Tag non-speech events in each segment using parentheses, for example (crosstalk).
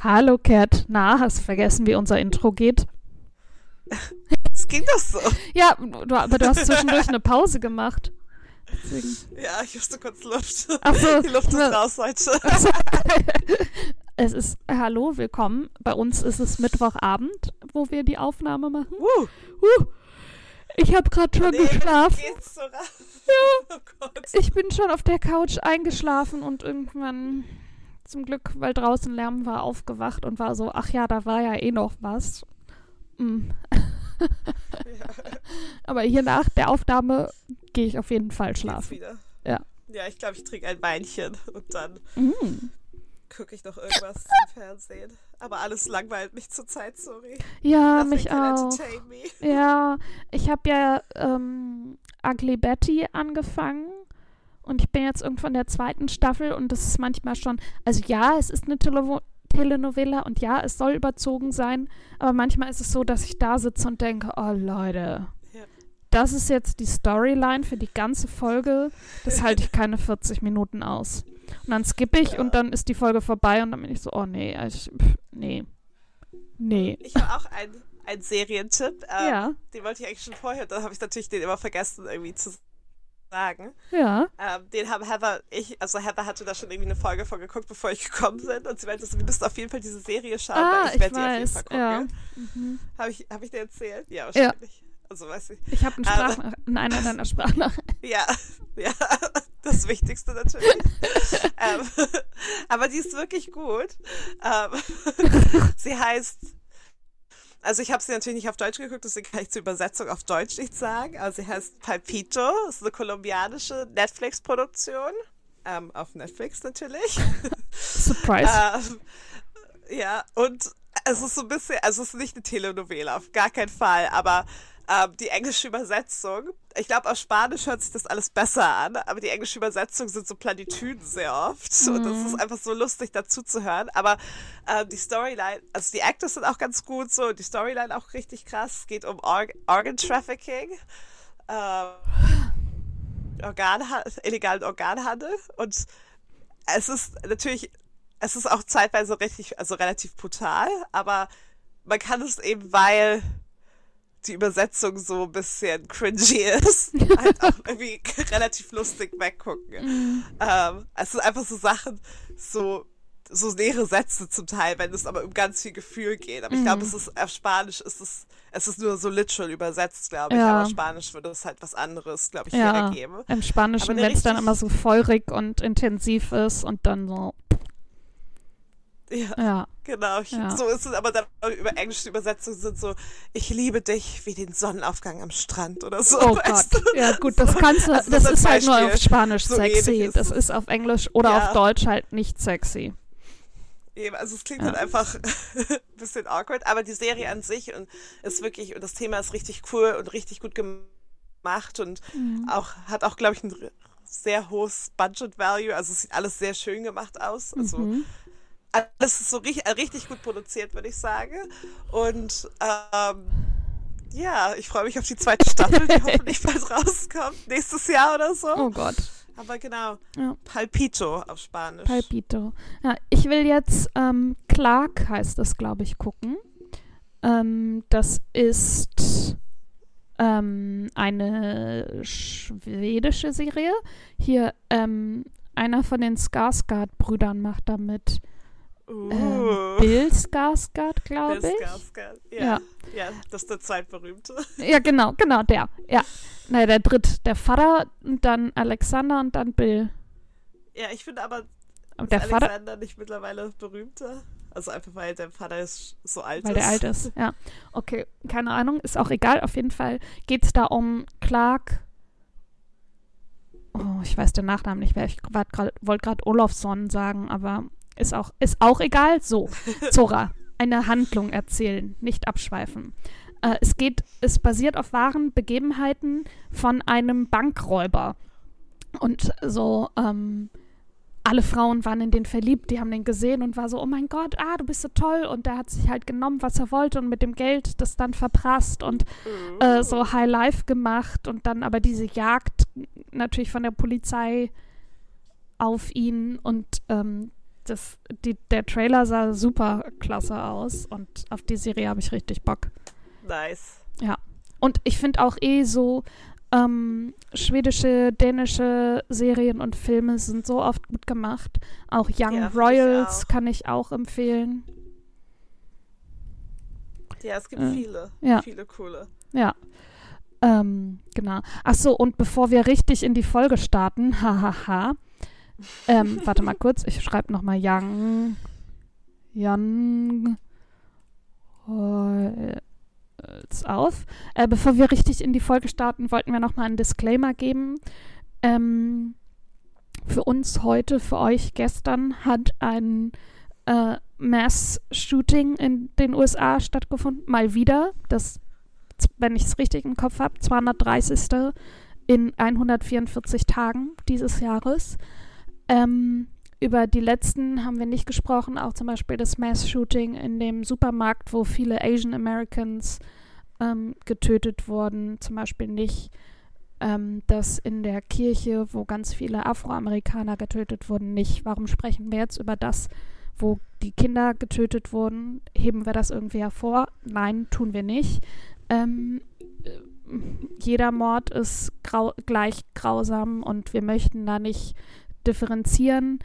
Hallo Cat, na, hast vergessen, wie unser Intro geht? Es ging doch so. Ja, du, aber du hast zwischendurch eine Pause gemacht. Deswegen. Ja, ich musste kurz Luft. Ach so, Die Luft ist raus heute. (laughs) Es ist, hallo, willkommen. Bei uns ist es Mittwochabend, wo wir die Aufnahme machen. Uh, Uh, ich habe gerade schon nee, geschlafen. geht's so raus. Oh Gott. Ich bin schon auf der Couch eingeschlafen und irgendwann, zum Glück, weil draußen Lärm war, aufgewacht und war so, ach ja, da war ja eh noch was. Mm. Aber hier nach der Aufnahme gehe ich auf jeden Fall schlafen. wieder. Ja. Ja, ich glaube, ich trinke ein Weinchen und dann Mm. gucke ich noch irgendwas im Fernsehen. Aber alles langweilt mich zurzeit, sorry. Ja, Nothing mich auch. (laughs) Ja, ich habe ja ähm, Ugly Betty angefangen und ich bin jetzt irgendwann in der zweiten Staffel und das ist manchmal schon, also ja, es ist eine Televo Telenovela und ja, es soll überzogen sein, aber manchmal ist es so, dass ich da sitze und denke, oh Leute, Ja. das ist jetzt die Storyline für die ganze Folge, das (laughs) halte ich keine 40 Minuten aus. Und dann skippe ich Ja. und dann ist die Folge vorbei und dann bin ich so, oh nee, ich, pff, nee, nee. Ich habe auch einen, einen Serientipp. Ähm, Ja. Den wollte ich eigentlich schon vorher, da habe ich natürlich den immer vergessen, irgendwie zu sagen. Ja, Ähm, den haben Heather, ich, also Heather hatte da schon irgendwie eine Folge von geguckt, bevor ich (laughs) gekommen bin. Und sie meinte, so, wir müssen auf jeden Fall diese Serie schauen, Ah, weil ich werde die auf jeden weiß, Fall gucken. ja. Mhm. Habe ich, hab ich dir erzählt? Ja, wahrscheinlich. Also weiß ich. Ich habe einen Aber- Sprachnach in einer deiner Sprachnachrichten. (laughs) Ja, (laughs) ja, das Wichtigste natürlich. (laughs) ähm, (laughs) aber die ist wirklich gut. Ähm, (laughs) sie heißt, also ich habe sie natürlich nicht auf Deutsch geguckt, deswegen kann ich zur Übersetzung auf Deutsch nicht sagen. Aber sie heißt Palpito, ist eine kolumbianische Netflix-Produktion. Ähm, auf Netflix natürlich. Surprise. Ähm, ja, und es ist so ein bisschen, also es ist nicht eine Telenovela, auf gar keinen Fall, aber ähm, die englische Übersetzung, ich glaube, auf Spanisch hört sich das alles besser an, aber die englische Übersetzung sind so Platitüden sehr oft. Und das ist einfach so lustig dazu zu hören, aber ähm, die Storyline, also die Actors sind auch ganz gut so, die Storyline auch richtig krass, es geht um Org Organ Trafficking, ähm, Organ, illegalen Organhandel. Und es ist natürlich, es ist auch zeitweise richtig, also relativ brutal, aber man kann es eben, weil die Übersetzung so ein bisschen cringy ist, (laughs) halt auch irgendwie relativ lustig weggucken. Ähm, es sind einfach so Sachen, so so leere Sätze zum Teil, wenn es aber um ganz viel Gefühl geht. Aber ich glaube, es ist auf Spanisch ist es, es ist nur so literal übersetzt, glaube ich. Ja. Aber auf Spanisch würde es halt was anderes, glaube ich, ja, ergeben. im Spanischen, wenn es dann immer so feurig und intensiv ist und dann so, Ja. ja. Genau, ich, Ja. so ist es, aber dann über englische Übersetzungen sind so, ich liebe dich wie den Sonnenaufgang am Strand oder so. Oh weißt Gott. du? Ja, gut, das kannst du, Also das als ist halt nur auf Spanisch So sexy. ist Das ist auf Englisch oder Ja. auf Deutsch halt nicht sexy. Eben, also es klingt Ja. halt einfach ein (laughs) bisschen awkward, aber die Serie an sich und ist wirklich, und das Thema ist richtig cool und richtig gut gemacht und Mhm. auch, hat auch, glaube ich, ein sehr hohes Budget Value, also es sieht alles sehr schön gemacht aus. Also Mhm. Alles ist so richtig, richtig gut produziert, würde ich sagen. Und ähm, ja, ich freue mich auf die zweite Staffel, die (laughs) hoffentlich bald rauskommt, nächstes Jahr oder so. Oh Gott. Aber genau, Ja. Palpito auf Spanisch. Palpito. Ja, ich will jetzt ähm, Clark heißt das, glaube ich, gucken. Ähm, das ist ähm, eine schwedische Serie. Hier ähm, einer von den Skarsgård-Brüdern macht damit. Uh, Ähm, Bill Skarsgård, glaube Bill ich. Skarsgård. Ja. Ja. ja, das ist der zweitberühmte. Ja, genau, genau, der. Ja. (laughs) Nein, der dritt, der Vater und dann Alexander und dann Bill. Ja, ich finde aber, der Vater, Alexander nicht mittlerweile berühmter? Also einfach, weil der Vater ist so alt Weil ist. der alt ist, (laughs) ja. Okay, keine Ahnung, ist auch egal. Auf jeden Fall geht es da um Clark. Oh, ich weiß den Nachnamen nicht mehr. Ich wollte gerade Olofsson sagen, aber ist auch, ist auch egal. So, Zora, eine Handlung erzählen, nicht abschweifen. Äh, es geht, es basiert auf wahren Begebenheiten von einem Bankräuber. Und so, ähm, alle Frauen waren in den verliebt, die haben den gesehen und war so, oh mein Gott, ah, du bist so toll. Und der hat sich halt genommen, was er wollte und mit dem Geld das dann verprasst und äh, so High Life gemacht und dann aber diese Jagd natürlich von der Polizei auf ihn und ähm, das, die, der Trailer sah super klasse aus und auf die Serie habe ich richtig Bock. Nice. Ja. Und ich finde auch eh so, ähm, schwedische, dänische Serien und Filme sind so oft gut gemacht. Auch Young Ja, find ich Royals auch. kann ich auch empfehlen. Ja, es gibt Äh, viele. ja. Viele coole. Ja. Ähm, genau. Ach so, und bevor wir richtig in die Folge starten, (laughs) hahaha. Ähm, warte mal kurz, ich schreibe nochmal Young. Young. Royals auf. Äh, bevor wir richtig in die Folge starten, wollten wir nochmal einen Disclaimer geben. Ähm, für uns heute, für euch gestern hat ein äh, Mass-Shooting in den USA stattgefunden. Mal wieder. Das, wenn ich es richtig im Kopf habe, 230. in 144 Tagen dieses Jahres. Ähm, über die letzten haben wir nicht gesprochen, auch zum Beispiel das Mass-Shooting in dem Supermarkt, wo viele Asian Americans ähm, getötet wurden, zum Beispiel nicht ähm, das in der Kirche, wo ganz viele Afroamerikaner getötet wurden, nicht. Warum sprechen wir jetzt über das, wo die Kinder getötet wurden? Heben wir das irgendwie hervor? Nein, tun wir nicht. Ähm, äh, jeder Mord ist grau gleich grausam und wir möchten da nicht differenzieren.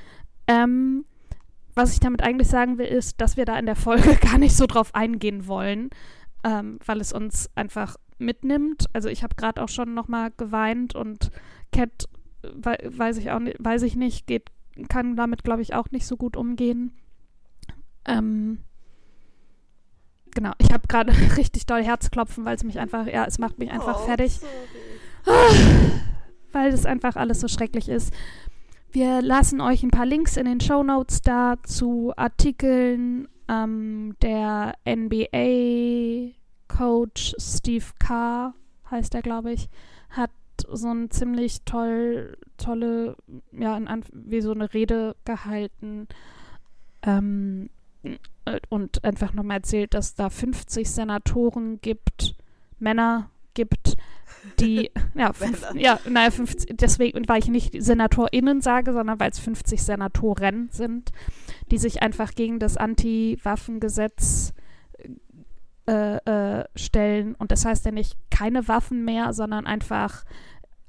Ähm, was ich damit eigentlich sagen will, ist, dass wir da in der Folge (laughs) gar nicht so drauf eingehen wollen, ähm, weil es uns einfach mitnimmt. Also ich habe gerade auch schon noch mal geweint und Cat wei weiß ich auch nicht, weiß ich nicht, geht kann damit glaube ich auch nicht so gut umgehen. Ähm, genau, ich habe gerade (laughs) richtig doll Herzklopfen, weil es mich einfach, ja, es macht mich einfach oh, fertig Sorry. (sighs) weil das einfach alles so schrecklich ist. Wir lassen euch ein paar Links in den Show Notes da zu Artikeln. Ähm, der NBA-Coach Steve Carr, heißt er, glaube ich, hat so ein ziemlich toll, tolle, ja, wie so eine Rede gehalten. Ähm, und einfach nochmal erzählt, dass da 50 Senatoren gibt, Männer gibt, die, (laughs) ja, fünf, ja, naja, 50, deswegen, weil ich nicht SenatorInnen sage, sondern weil es 50 Senatoren sind, die sich einfach gegen das Anti-Waffengesetz äh, äh, stellen. Und das heißt ja nicht keine Waffen mehr, sondern einfach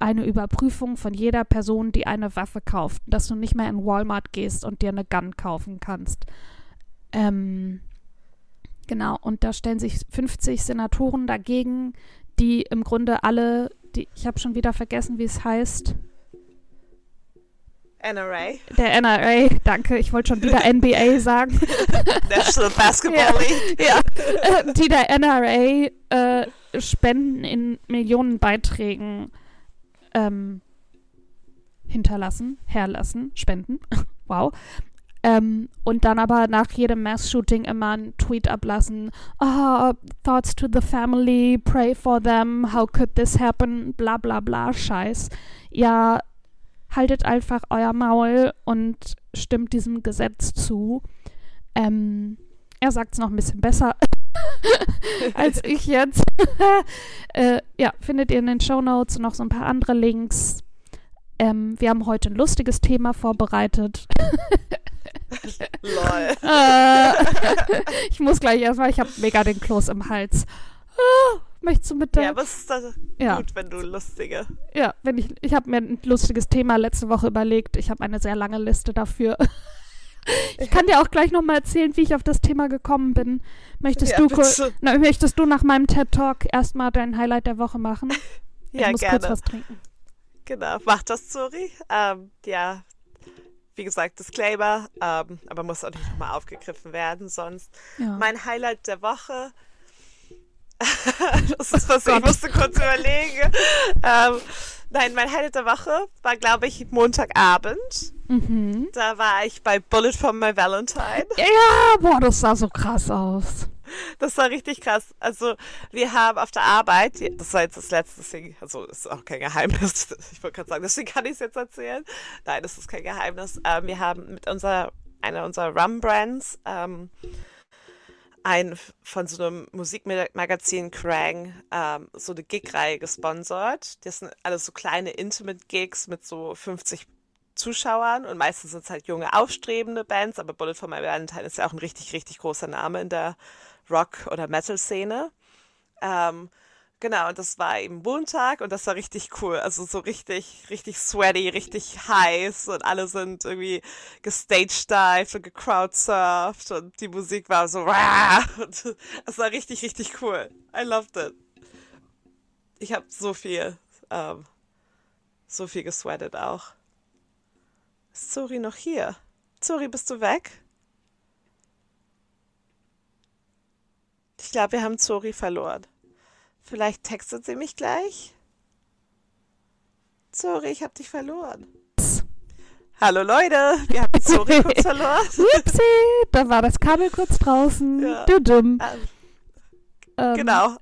eine Überprüfung von jeder Person, die eine Waffe kauft. Dass du nicht mehr in Walmart gehst und dir eine Gun kaufen kannst. Ähm, genau, und da stellen sich 50 Senatoren dagegen, die im Grunde alle, die, ich habe schon wieder vergessen, wie es heißt. NRA, Der NRA, danke, ich wollte schon wieder NBA (laughs) sagen. National Basketball Ja. League. ja, äh, die der NRA äh, Spenden in Millionenbeiträgen ähm, hinterlassen, herlassen, spenden. (laughs) wow. Ähm, und dann aber nach jedem Mass-Shooting immer einen Tweet ablassen. Ah, thoughts to the family, pray for them, how could this happen, bla bla bla, Scheiß. Ja, haltet einfach euer Maul und stimmt diesem Gesetz zu. Ähm, er sagt es noch ein bisschen besser (laughs) als ich jetzt. (laughs) äh, ja, findet ihr in den Show Notes noch so ein paar andere Links. Ähm, wir haben heute ein lustiges Thema vorbereitet. (laughs) Lol. äh, (laughs) ich muss gleich erstmal, ich habe mega den Kloß im Hals. Ah, möchtest du mit der Ja, aber es ist doch Ja. gut, wenn du lustige. Ja, wenn ich, ich habe mir ein lustiges Thema letzte Woche überlegt. Ich habe eine sehr lange Liste dafür. (laughs) Ich kann dir auch gleich nochmal erzählen, wie ich auf das Thema gekommen bin. Möchtest, Ja, du, na, möchtest du nach meinem TED-Talk erstmal dein Highlight der Woche machen? (laughs) Ich Ja, muss gerne. kurz was trinken. Genau, mach das, Zuri. Ähm, ja, wie gesagt, Disclaimer, ähm, aber muss auch nicht nochmal aufgegriffen werden, sonst. Ja. Mein Highlight der Woche. (laughs) das ist was, ich Gott. musste kurz überlegen. Ähm, nein, mein Highlight der Woche war, glaube ich, Montagabend. Mhm. Da war ich bei Bullet for My Valentine. Ja, boah, das sah so krass aus. Das war richtig krass. Also wir haben auf der Arbeit, das war jetzt das letzte Ding, also ist auch kein Geheimnis, (laughs) ich wollte gerade sagen, deswegen kann ich es jetzt erzählen. Nein, das ist kein Geheimnis. Ähm, wir haben mit unserer, einer unserer Rum-Brands, ähm, ein von so einem Musikmagazin Krang ähm, so eine Gig-Reihe gesponsert. Das sind alles so kleine Intimate-Gigs mit so 50 Zuschauern und meistens sind es halt junge, aufstrebende Bands, aber Bullet for My Valentine ist ja auch ein richtig, richtig großer Name in der Rock- oder Metal-Szene. Ähm, genau, und das war eben Montag und das war richtig cool. Also so richtig, richtig sweaty, richtig heiß und alle sind irgendwie gestagedived und gecrowdsurft und die Musik war so und es war richtig, richtig cool. I loved it. Ich habe so viel, ähm, so viel gesweatet auch. Ist Zori noch hier? Zori, bist du weg? Ich glaube, wir haben Zori verloren. Vielleicht textet sie mich gleich? Zori, ich habe dich verloren. Hallo Leute, wir haben Zori (laughs) kurz verloren. Upsi, da war das Kabel kurz draußen. Ja. Du dumm. Ähm, genau.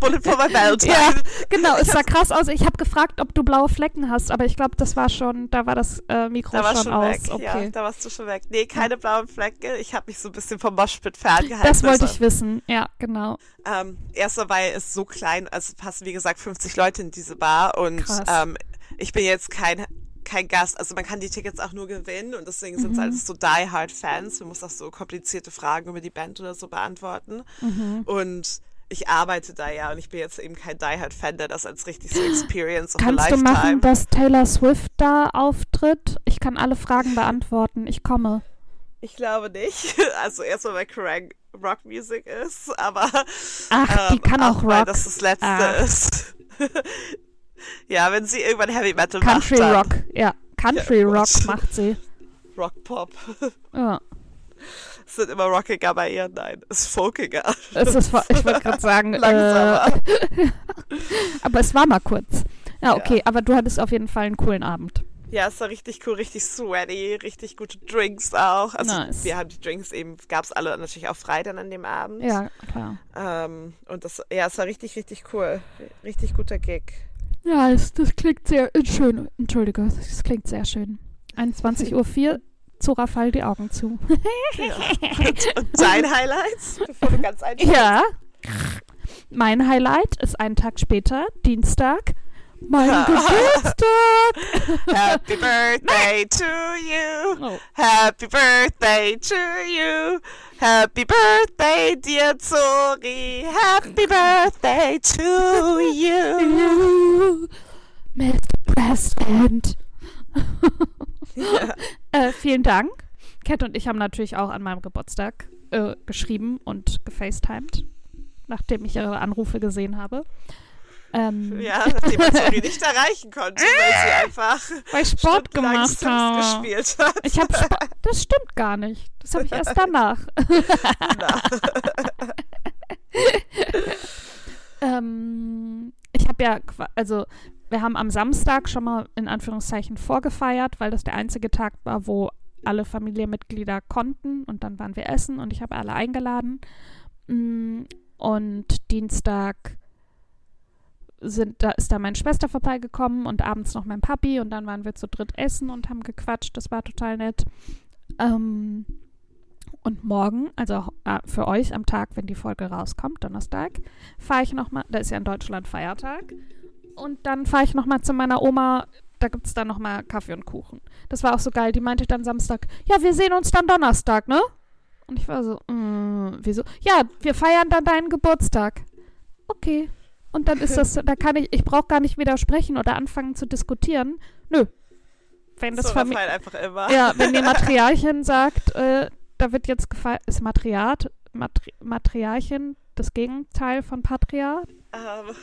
Bullet for my Valentine. Ja, (laughs) genau. Es sah krass aus. Ich habe gefragt, ob du blaue Flecken hast, aber ich glaube, das war schon, da war das äh, Mikro da war schon, schon aus. Weg. Okay. Ja, da warst du schon weg. Nee, keine blauen Flecken. Ich habe mich so ein bisschen vom Moshpit ferngehalten. Das wollte ich wissen. Ja, genau. Ähm, erstmal, weil es so klein, also passen wie gesagt 50 Leute in diese Bar und ähm, ich bin jetzt kein kein Gast. Also man kann die Tickets auch nur gewinnen und deswegen mhm. sind es alles so die Hard Fans. Man muss auch so komplizierte Fragen über die Band oder so beantworten. Mhm. Und ich arbeite da ja und ich bin jetzt eben kein Die Hard Fan, der das als richtig so Experience of Kannst a Lifetime. Kannst du machen, dass Taylor Swift da auftritt? Ich kann alle Fragen beantworten. Ich komme. Ich glaube nicht. (laughs) Also erstmal, weil Kerrang Rock Music ist, aber Ach, die ähm, kann auch, auch Rock. Das das letzte ah. ist. (laughs) ja, wenn sie irgendwann Heavy Metal Country macht. Country Rock, ja. Country ja, Rock macht sie. Rock Pop. (laughs) Ja es (laughs) sind immer rockiger bei ihr. Nein, es ist folkiger. Es ist, ich wollte gerade sagen, (laughs) Langsamer. Äh, (laughs) aber es war mal kurz. Ja, okay, ja. aber du hattest auf jeden Fall einen coolen Abend. Ja, es war richtig cool, richtig sweaty, richtig gute Drinks auch. Also nice. wir haben die Drinks eben, gab es alle natürlich auch frei dann an dem Abend. Ja, klar. Ähm, und das, ja, es war richtig, richtig cool. Richtig guter Gig. Ja, es, das klingt sehr schön. Entschuldige, das klingt sehr schön. 21.04 Uhr Zora fall die Augen zu. ja. (laughs) und, und dein Highlight, bevor du ganz einschläfst? Ja. Mein Highlight ist einen Tag später, Dienstag, mein Geburtstag. (laughs) Happy Birthday to you. Oh. Happy Birthday to you. Happy Birthday, dear Zori. Happy Birthday to you. (laughs) Mr. President. ja. Äh, vielen Dank. Cat und ich haben natürlich auch an meinem Geburtstag äh, geschrieben und gefacetimed, nachdem ich ihre Anrufe gesehen habe. Ähm, ja, nachdem man Sori nicht (laughs) erreichen konnte, weil sie einfach weil ich Sport gemacht habe. gespielt hat. Ich habe (laughs) das stimmt gar nicht. Das habe ich erst danach. (laughs) ähm, ich habe ja, also wir haben am Samstag schon mal in Anführungszeichen vorgefeiert, weil das der einzige Tag war, wo alle Familienmitglieder konnten und dann waren wir essen und ich habe alle eingeladen. Mm, und Dienstag sind, da ist da meine Schwester vorbeigekommen und abends noch mein Papi und dann waren wir zu dritt essen und haben gequatscht. Das war total nett. Ähm, und morgen, also äh, für euch am Tag, wenn die Folge rauskommt, Donnerstag, fahre ich nochmal, da ist ja in Deutschland Feiertag, und dann fahre ich nochmal zu meiner Oma. Da gibt es dann nochmal Kaffee und Kuchen. Das war auch so geil. Die meinte dann Samstag, ja, wir sehen uns dann Donnerstag, ne? Und ich war so, mm, wieso? Ja, wir feiern dann deinen Geburtstag. Okay. Und dann ist (laughs) das, da kann ich, ich brauche gar nicht widersprechen oder anfangen zu diskutieren. Nö. Wenn das so, das halt einfach immer. Ja, wenn die (laughs) Materialchen sagt, äh, da wird jetzt gefeiert, ist Matriat, Matri Materialchen das Gegenteil von Patriarch? Um.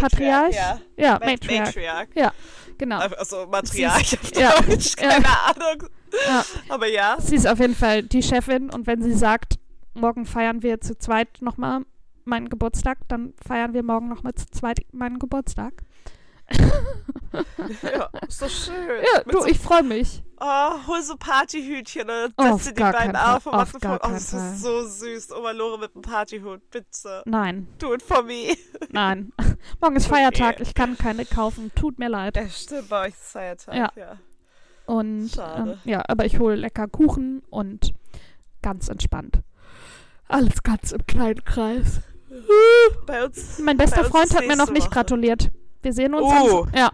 Patriarch? Ja, ja Matriarch. Matriarch. Ja, genau. Also Matriarch auf Deutsch, ja, keine ja. Ahnung. Ja. Aber ja. Sie ist auf jeden Fall die Chefin und wenn sie sagt, morgen feiern wir zu zweit nochmal meinen Geburtstag, dann feiern wir morgen nochmal zu zweit meinen Geburtstag. (laughs) ja, so schön. Ja, du, so, ich freue mich. oh, hol so Partyhütchen und Auf setz dir die beiden auf und machst. Oh, das ist so süß. Oma Lore mit einem Partyhut, bitte. Nein, Do it for me. (laughs) nein. (laughs) Morgen ist Okay. Feiertag, ich kann keine kaufen. Tut mir leid. Ja, stimmt, bei euch ist Feiertag. Ja. ja. Und ähm, ja, aber ich hole lecker Kuchen und ganz entspannt. Alles ganz im kleinen Kreis. Bei uns. Mein bester Freund hat mir noch nicht Woche. gratuliert. Wir sehen uns. Oh. Am, ja.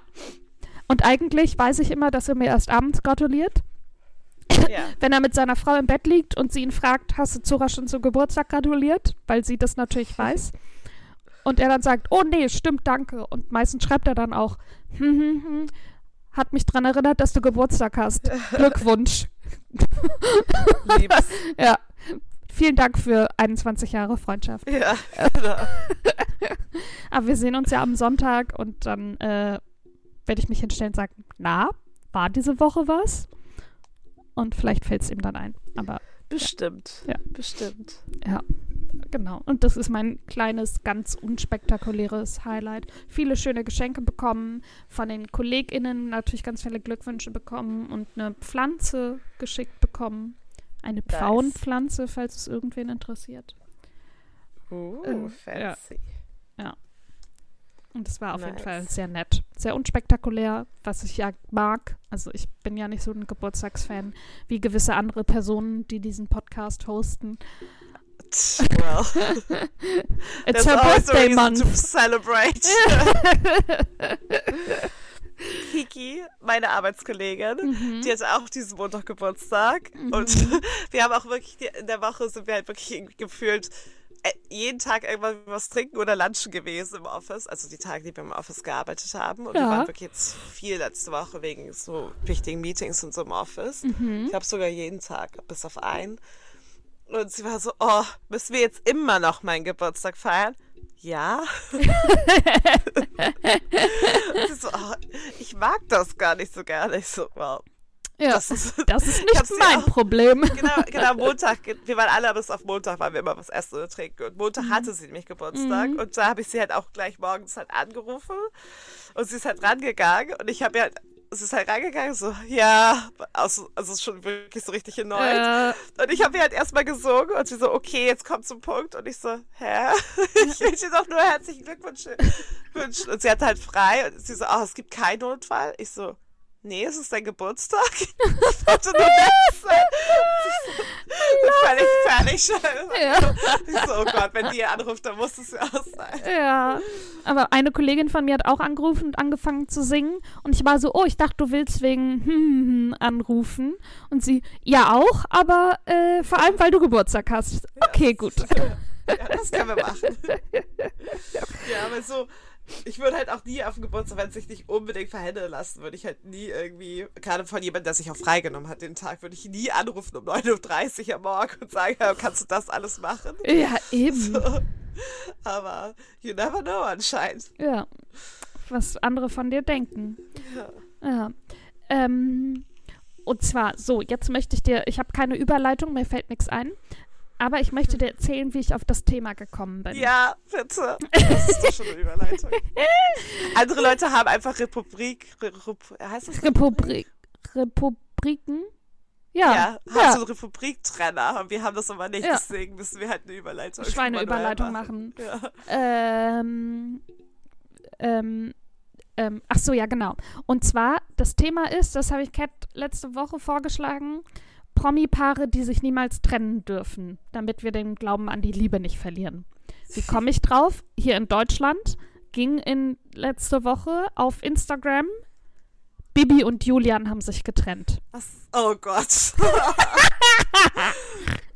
Und eigentlich weiß ich immer, dass er mir erst abends gratuliert. Ja. (laughs) Wenn er mit seiner Frau im Bett liegt und sie ihn fragt, hast du Zora schon zum Geburtstag gratuliert? Weil sie das natürlich (laughs) weiß. Und er dann sagt, oh nee, stimmt, danke. Und meistens schreibt er dann auch, hm, hm, hm, hat mich dran erinnert, dass du Geburtstag hast. (laughs) Glückwunsch. Lieb's. Ja. Vielen Dank für 21 Jahre Freundschaft. Ja. (laughs) (laughs) Aber wir sehen uns ja am Sonntag und dann äh, werde ich mich hinstellen und sagen, na, war diese Woche was? Und vielleicht fällt es ihm dann ein. Aber Bestimmt. Ja. Bestimmt. ja, genau. Und das ist mein kleines, ganz unspektakuläres Highlight. Viele schöne Geschenke bekommen, von den KollegInnen natürlich ganz viele Glückwünsche bekommen und eine Pflanze geschickt bekommen. Eine Pfauenpflanze, falls es irgendwen interessiert. Uh, Äh, fancy. Und es war auf jeden Nice. Fall sehr nett. Sehr unspektakulär, was ich ja mag. Also ich bin ja nicht so ein Geburtstagsfan wie gewisse andere Personen, die diesen Podcast hosten. Well, (laughs) It's her birthday reason to month. celebrate. (laughs) (laughs) Kiki, meine Arbeitskollegin, Mhm. die hatte auch diesen Montag Geburtstag. Und (laughs) wir haben auch wirklich, in der Woche sind wir halt wirklich gefühlt äh, jeden Tag irgendwann was trinken oder lunchen gewesen im Office. Also die Tage, die wir im Office gearbeitet haben. Und wir Ja. waren wirklich jetzt viel letzte Woche wegen so wichtigen Meetings und so im Office. Mhm. Ich glaube sogar jeden Tag, bis auf einen. Und sie war so, oh, müssen wir jetzt immer noch meinen Geburtstag feiern? Ja. (laughs) so, oh, ich mag das gar nicht so gerne. Ich so, wow. ja, Das ist, das ist nicht mein auch- Problem. (laughs) genau, genau, (laughs) Montag, wir waren alle bis auf Montag, waren wir immer was essen oder trinken. Und Montag hatte sie nämlich Geburtstag. Mhm. Und da habe ich sie halt auch gleich morgens halt angerufen. Und sie ist halt rangegangen. Und ich habe ja, sie ist halt rangegangen, so, ja, also, also schon wirklich so richtig erneut. Äh, Und ich habe ihr halt erstmal gesungen und sie so, okay, jetzt kommt zum Punkt. Und ich so, hä? (laughs) Ich will dir doch nur herzlichen Glückwunsch wünschen. Und sie hatte halt frei und sie so, oh, es gibt keinen Notfall. Ich so, nee, es ist dein Geburtstag. (laughs) Ich wollte nur nett sein. Völlig fertig. Ja. Ich so, oh Gott, wenn die anruft, dann muss es ja auch sein. ja. Aber eine Kollegin von mir hat auch angerufen und angefangen zu singen. Und ich war so, oh, ich dachte, du willst wegen hm, (laughs) hm, anrufen. Und sie, ja auch, aber äh, vor allem, weil du Geburtstag hast. Okay, gut. (laughs) Ja, das können wir machen. Ja, aber so, ich würde halt auch nie auf dem Geburtstag, wenn es sich nicht unbedingt verhändeln lassen, würde ich halt nie irgendwie, gerade von jemandem, der sich auch freigenommen hat den Tag, würde ich nie anrufen um 9.30 Uhr am Morgen und sagen, ja, kannst du das alles machen? Ja, eben. So. Aber you never know anscheinend. Ja. Was andere von dir denken. Ja. Ja. Ähm, und zwar, so, jetzt möchte ich dir, ich habe keine Überleitung, mir fällt nichts ein. Aber ich möchte dir erzählen, wie ich auf das Thema gekommen bin. Ja, bitte. Das ist doch schon eine Überleitung. (laughs) Andere Leute haben einfach Republik, Re, Re, heißt das? Republik, Republiken? Ja. Ja, ja. hast du einen Republiktrenner. Und wir haben das aber nicht, Ja. deswegen müssen wir halt eine Überleitung Schweineüberleitung manuell machen. Ja. Ähm, ähm, ähm, ach so, ja, genau. Und zwar, das Thema ist, das habe ich Kat letzte Woche vorgeschlagen, Promi-Paare, die sich niemals trennen dürfen, damit wir den Glauben an die Liebe nicht verlieren. Wie (laughs) komme ich drauf? Hier in Deutschland ging in letzte Woche auf Instagram, Bibi und Julian haben sich getrennt. Was? Oh Gott. (laughs) (laughs)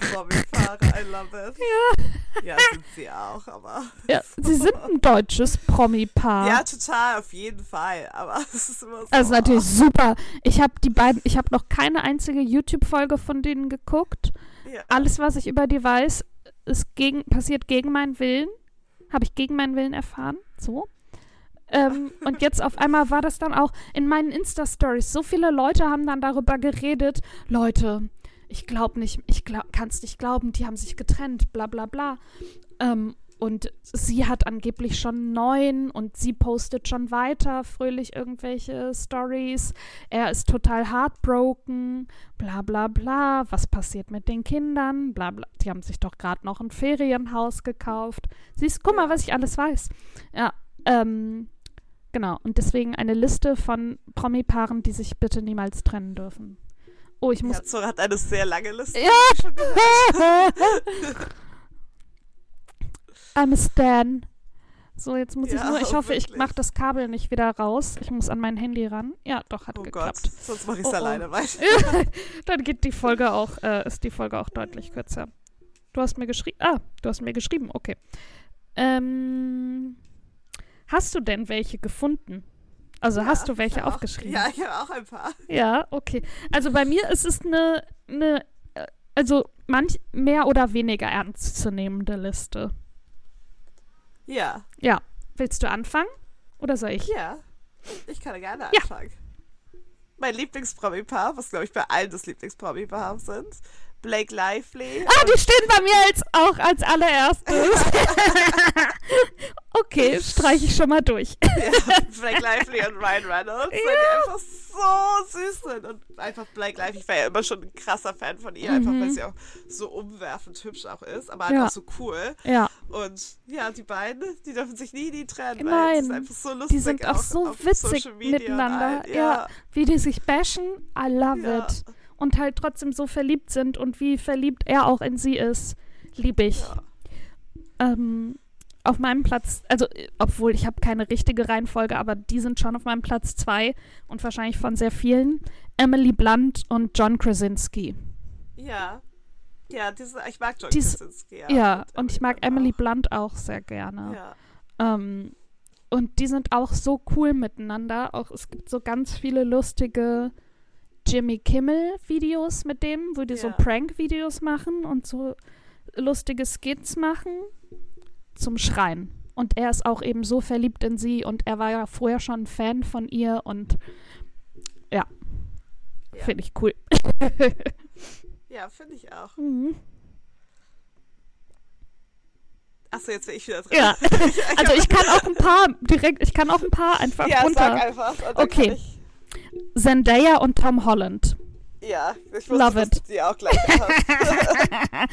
Promi-Fahrer, I love it. Ja. Ja, sind sie auch, aber. Ja, sie sind ein deutsches Promi-Paar. Ja, total, auf jeden Fall. Aber (laughs) es ist immer so. Also natürlich super. Ich habe die beiden, ich habe noch keine einzige YouTube-Folge von denen geguckt. Ja. Alles, was ich über die weiß, ist gegen, passiert gegen meinen Willen. Habe ich gegen meinen Willen erfahren. So. Ähm, (laughs) und jetzt auf einmal war das dann auch in meinen Insta-Stories. So viele Leute haben dann darüber geredet. Leute, ich glaube nicht, ich glaub, kann es nicht glauben, die haben sich getrennt, bla bla bla. Ähm, und sie hat angeblich schon neun und sie postet schon weiter fröhlich irgendwelche Stories. Er ist total heartbroken, bla bla bla. Was passiert mit den Kindern? Bla bla. Die haben sich doch gerade noch ein Ferienhaus gekauft. Siehst, guck mal, was ich alles weiß. Ja, ähm, genau. Und deswegen eine Liste von Promi-Paaren, die sich bitte niemals trennen dürfen. Oh, ich muss. Ja, Zora hat eine sehr lange Liste. Ja. (laughs) I'm a Stan. So, jetzt muss ich Ja, nur, ich hoffe, ich wirklich. mache das Kabel nicht wieder raus. Ich muss an mein Handy ran. Ja, doch, hat Oh Gott, geklappt. sonst mache ich es Oh, oh. alleine weiter. (laughs) Dann geht die Folge auch, äh, ist die Folge auch deutlich kürzer. Du hast mir geschrieben, ah, du hast mir geschrieben, okay. Ähm, hast du denn welche gefunden? Also hast du Ja, welche auch- (laughs) aufgeschrieben? Ja, ich habe auch ein paar. Ja, okay. Also bei mir ist es eine, eine äh, also manch mehr oder weniger ernstzunehmende Liste. Ja, Ja. Willst du anfangen? Oder soll ich? ja. Ich kann gerne Ja. anfangen. Mein Lieblingspromi-Paar, was glaube ich bei allen das Lieblingspromi-Paar sind, Blake Lively. Ah, die stehen bei mir als, auch als allererstes. (laughs) (laughs) okay, streiche ich schon mal durch. (laughs) ja, Blake Lively und Ryan Reynolds, weil die einfach so süß sind. Und einfach Blake Lively, ich war ja immer schon ein krasser Fan von ihr, einfach weil sie auch so umwerfend hübsch auch ist, aber halt Mhm. Ja. auch so cool. Ja, Und ja, die beiden, die dürfen sich nie, nie trennen, weil Nein, es ist einfach so lustig. die sind auch so auf witzig miteinander. allen. Ja. wie die sich bashen, I love Ja. it. Und halt trotzdem so verliebt sind und wie verliebt er auch in sie ist, liebe ich. Ja. ähm, auf meinem Platz, also äh, obwohl ich habe keine richtige Reihenfolge, aber die sind schon auf meinem Platz zwei und wahrscheinlich von sehr vielen. Emily Blunt und John Krasinski. Ja. Ja, diese, ich mag John Dies- Krasinski. Ja, Ja, und ich mag Emily auch. Blunt auch sehr gerne. Ja. Ähm, und die sind auch so cool miteinander. Auch es gibt so ganz viele lustige Jimmy Kimmel-Videos mit dem, wo die so Ja. Prank-Videos machen und so lustige Skits machen zum Schreien. Und er ist auch eben so verliebt in sie und er war ja vorher schon ein Fan von ihr und ja, Ja. finde ich cool. (laughs) Ja, finde ich auch. Mhm. Achso, jetzt bin ich wieder dran. Ja, (laughs) also ich kann auch ein paar direkt, ich kann auch ein paar einfach Ja, runter. sag einfach. Okay. Zendaya und Tom Holland. Ja, ich wusste, Love dass it. die auch gleich. (laughs)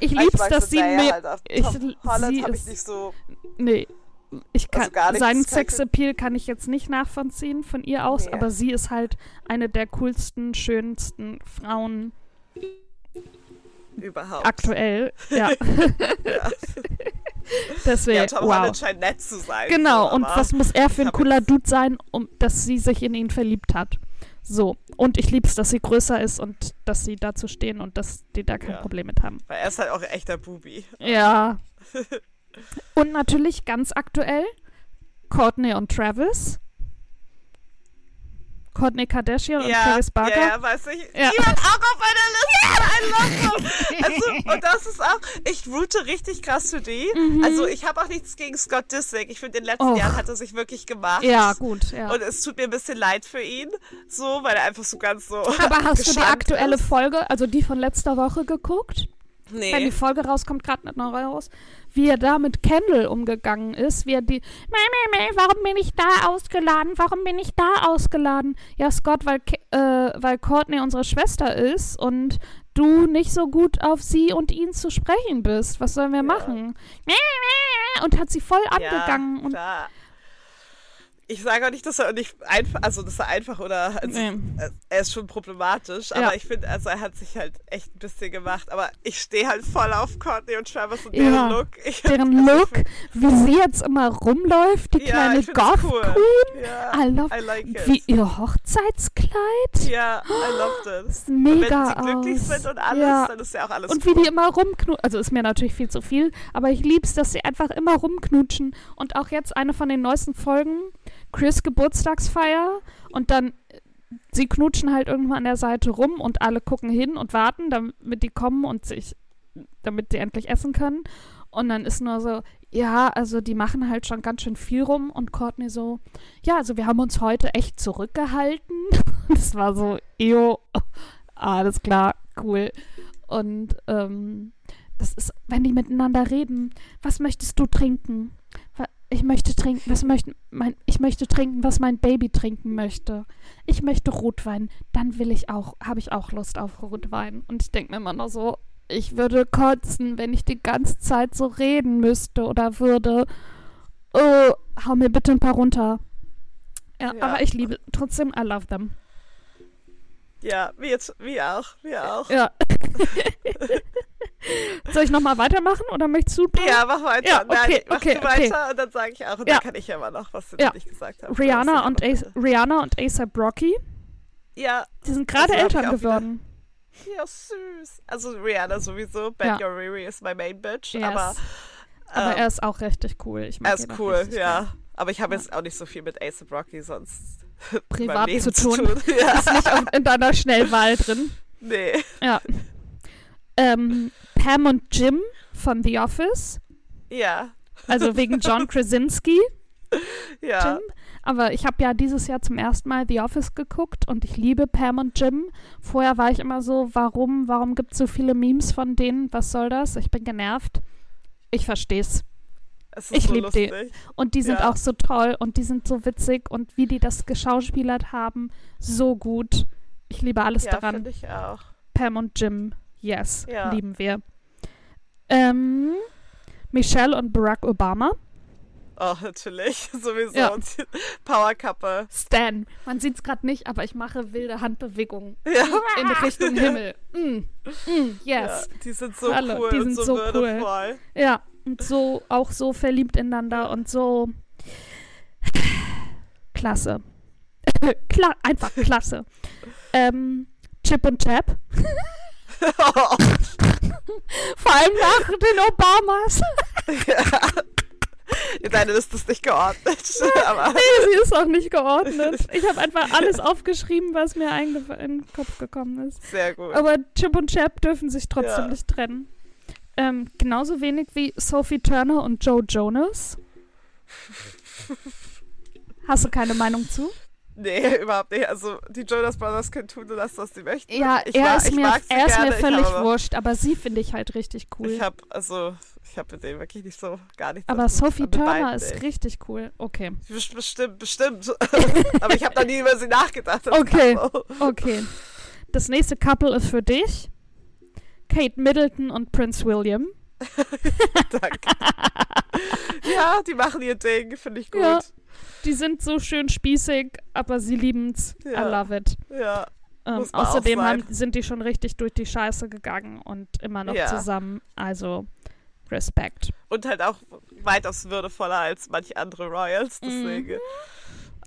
Ich lieb's, dass sie mir. Halt ich- Holland sie habe ich nicht so. Nee. Ich kann, Also nichts, seinen Sexappeal kann ich jetzt nicht nachvollziehen von ihr aus, Nee. aber sie ist halt eine der coolsten, schönsten Frauen Überhaupt. aktuell. Ja, (laughs) Ja. (laughs) deswegen. ja, Tom wow. Holland scheint nett zu sein. Genau, so, und was muss er für ein cooler Dude sein, um dass sie sich in ihn verliebt hat? So. Und ich lieb's, dass sie größer ist und dass sie dazu stehen und dass die da kein Ja. Problem mit haben. Weil er ist halt auch ein echter Bubi. Ja. (laughs) Und natürlich ganz aktuell Courtney und Travis. Courtney Kardashian und ja, Travis Barker. ja, ja, weiß ich. Ja. Die waren auch auf meiner Liste. I love. (laughs) Also, und das ist auch, ich route richtig krass für die. Also, ich habe auch nichts gegen Scott Disick. Ich finde, in den letzten Mhm. Och. Jahren hat er sich wirklich gemacht. Ja, gut, ja. Und es tut mir ein bisschen leid für ihn, so, weil er einfach so ganz so. Aber hast du die aktuelle ist. Folge, also die von letzter Woche geguckt? Wenn die Nee. Folge rauskommt, gerade nicht noch raus, wie er da mit Kendall umgegangen ist, wie er die, meh, meh, meh, warum bin ich da ausgeladen, warum bin ich da ausgeladen? Ja, Scott, weil, äh, weil Courtney unsere Schwester ist und du nicht so gut auf sie und ihn zu sprechen bist. Was sollen wir machen? Meh, meh, Und hat sie voll angegangen. Ja, und. Ich sage auch nicht, dass er nicht einfach, also dass er einfach oder also, Nee. äh, er ist schon problematisch, aber Ja. ich finde, also er hat sich halt echt ein bisschen gemacht. Aber ich stehe halt voll auf Courtney und Travis und Ja, deren Look. Ich, deren also Look, wie sie jetzt immer rumläuft, die Ja, kleine Goth cool. Queen. Ja, I love, I like it. wie ihr Hochzeitskleid. Ja, I loved it. Sieht mega Wenn sie glücklich aus. sind und alles, dann ist ja auch alles Und wie cool. die immer rumknutschen, also ist mir natürlich viel zu viel, aber ich lieb's, dass sie einfach immer rumknutschen. Und auch jetzt eine von den neuesten Folgen, Chris Geburtstagsfeier und dann äh, sie knutschen halt irgendwo an der Seite rum und alle gucken hin und warten, damit die kommen und sich, damit sie endlich essen können. Und dann ist nur so, ja, also die machen halt schon ganz schön viel rum und Courtney so, ja, also wir haben uns heute echt zurückgehalten. (laughs) Das war so, ejo, alles klar, cool. Und ähm, das ist, wenn die miteinander reden, was möchtest du trinken? Ich möchte trinken, was möchte mein, ich möchte trinken, was mein Baby trinken möchte. Ich möchte Rotwein, dann will ich auch, habe ich auch Lust auf Rotwein. Und ich denke mir immer nur so, ich würde kotzen, wenn ich die ganze Zeit so reden müsste oder würde. Oh, hau mir bitte ein paar runter. Ja, Ja. aber ich liebe, trotzdem, I love them. Ja, wir, jetzt, wir auch, wir auch. Ja. (laughs) (laughs) (laughs) Soll ich nochmal weitermachen oder möchtest du? Paul? Ja, mach weiter. Ja, Nein, okay, mach okay, okay. weiter und dann sage ich auch. Und Ja. dann kann ich ja immer noch, was du Ja. nicht gesagt hast. Rihanna und, A Rihanna und A$AP Rocky, Ja, die sind gerade Eltern geworden. ja, süß. Also Rihanna sowieso. Ben Ja. Riri ist my main bitch. Yes. Aber, Aber ähm, er ist auch richtig cool. Ich er ist cool, ja. gern. Aber ich habe Ja. jetzt auch nicht so viel mit Ace of Rocky sonst (laughs) Privat meinem Leben zu tun. (laughs) Ja. Ist nicht in deiner Schnellwahl drin. Nee. Ja. Ähm, Pam und Jim von The Office. Ja. Also wegen John (laughs) Krasinski. Ja. Jim. Aber ich habe ja dieses Jahr zum ersten Mal The Office geguckt und ich liebe Pam und Jim. Vorher war ich immer so, warum, warum gibt es so viele Memes von denen? Was soll das? Ich bin genervt. Ich versteh's. Es ist Ich so lieb die. Und die sind Ja. auch so toll und die sind so witzig und wie die das geschauspielert haben, so gut. Ich liebe alles Ja, daran. finde ich auch. Pam und Jim, yes, Ja. lieben wir. Ähm, Michelle und Barack Obama. Oh, natürlich. (laughs) Sowieso. Ja. (laughs) Powerkappe. Stan. Man sieht es gerade nicht, aber ich mache wilde Handbewegungen Ja. in Richtung Himmel. Mm, mm, ja. yes. Die sind so Hallo, cool die sind so, so cool. Ja. und so auch so verliebt ineinander und so klasse. (laughs) Kla einfach klasse. Ähm, Chip und Chap. (laughs) Vor allem nach den Obamas. Deine Liste ist nicht geordnet. (laughs) aber Nee, sie ist auch nicht geordnet. Ich habe einfach alles aufgeschrieben, was mir in den Kopf gekommen ist. sehr gut. Aber Chip und Chap dürfen sich trotzdem Ja. nicht trennen. Ähm, genauso wenig wie Sophie Turner und Joe Jonas. (laughs) Hast du keine Meinung zu? Nee, (laughs) überhaupt nicht. Also die Jonas Brothers können tun und das, was sie möchten. Ja, ich er mag- ist mir, er ist mir völlig aber- wurscht, aber sie finde ich halt richtig cool. Ich habe also, ich habe mit denen wirklich nicht so gar nichts. aber. Sophie Turner beiden ist nicht. richtig cool. Okay. (laughs) Best- Bestimmt, bestimmt. (laughs) aber ich habe da nie über sie nachgedacht. Okay. Okay. Das nächste Couple ist für dich. Kate Middleton und Prince William. Danke. (laughs) ja, die machen ihr Ding, finde ich gut. Ja. Die sind so schön spießig, aber sie lieben's. Ja. I love it. Ja. Ähm, außerdem haben, sind die schon richtig durch die Scheiße gegangen und immer noch Ja. zusammen. Also Respekt. Und halt auch weitaus würdevoller als manche andere Royals. Mhm. Deswegen.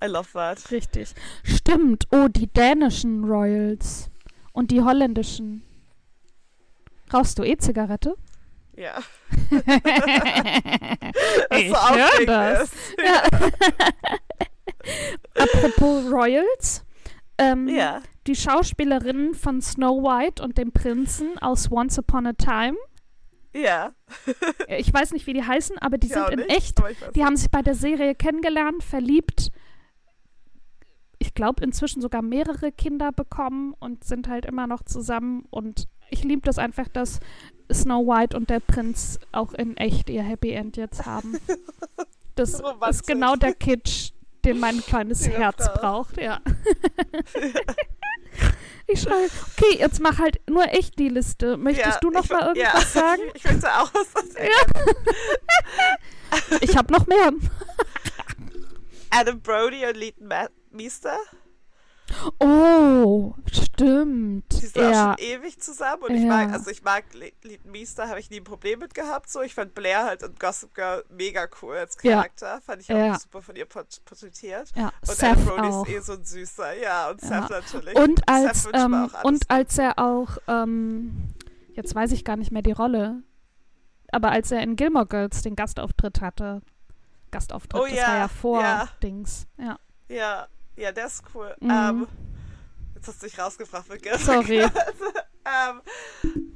I love that. Richtig. Stimmt. Oh, die dänischen Royals. Und die holländischen. Rauchst du E-Zigarette? Ja. (laughs) ich so hör aufregend das. Ja. Apropos Royals. Ähm, Ja. Die Schauspielerinnen von Snow White und dem Prinzen aus Once Upon a Time. Ja. Äh, Ich weiß nicht, wie die heißen, aber die Ich sind in nicht, echt. Die haben sich bei der Serie kennengelernt, verliebt. Ich glaube, inzwischen sogar mehrere Kinder bekommen und sind halt immer noch zusammen. Und ich liebe das einfach, dass Snow White und der Prinz auch in echt ihr Happy End jetzt haben. (laughs) Das ist genau der Kitsch, den mein kleines Ja, Herz klar. braucht, ja. (laughs) ich schreibe, okay, jetzt mach halt nur echt die Liste. Möchtest Ja, du noch mal ja, irgendwas (laughs) sagen? Ich möchte auch was sagen. Ich habe noch mehr. Adam Brody und Leighton Meester. Oh, stimmt. Die sind ja. auch schon ewig zusammen. Und ich Ja. mag, also ich mag Leighton Meester, habe ich nie ein Problem mit gehabt. So, ich fand Blair halt in Gossip Girl mega cool als Ja. Charakter. Fand ich auch Ja. super von ihr port- porträtiert. ja, Und Seth Brody auch. ist eh so ein süßer. Ja, und Ja. Seth natürlich. Und als, ähm, und als er auch, ähm, jetzt weiß ich gar nicht mehr die Rolle, aber als er in Gilmore Girls den Gastauftritt hatte, Gastauftritt, Oh das ja, war ja vor ja. Dings. Ja. Ja, ja, der ist cool. Mhm. Ähm, jetzt hast du dich rausgefragt Sorry. Girls. (laughs) ähm,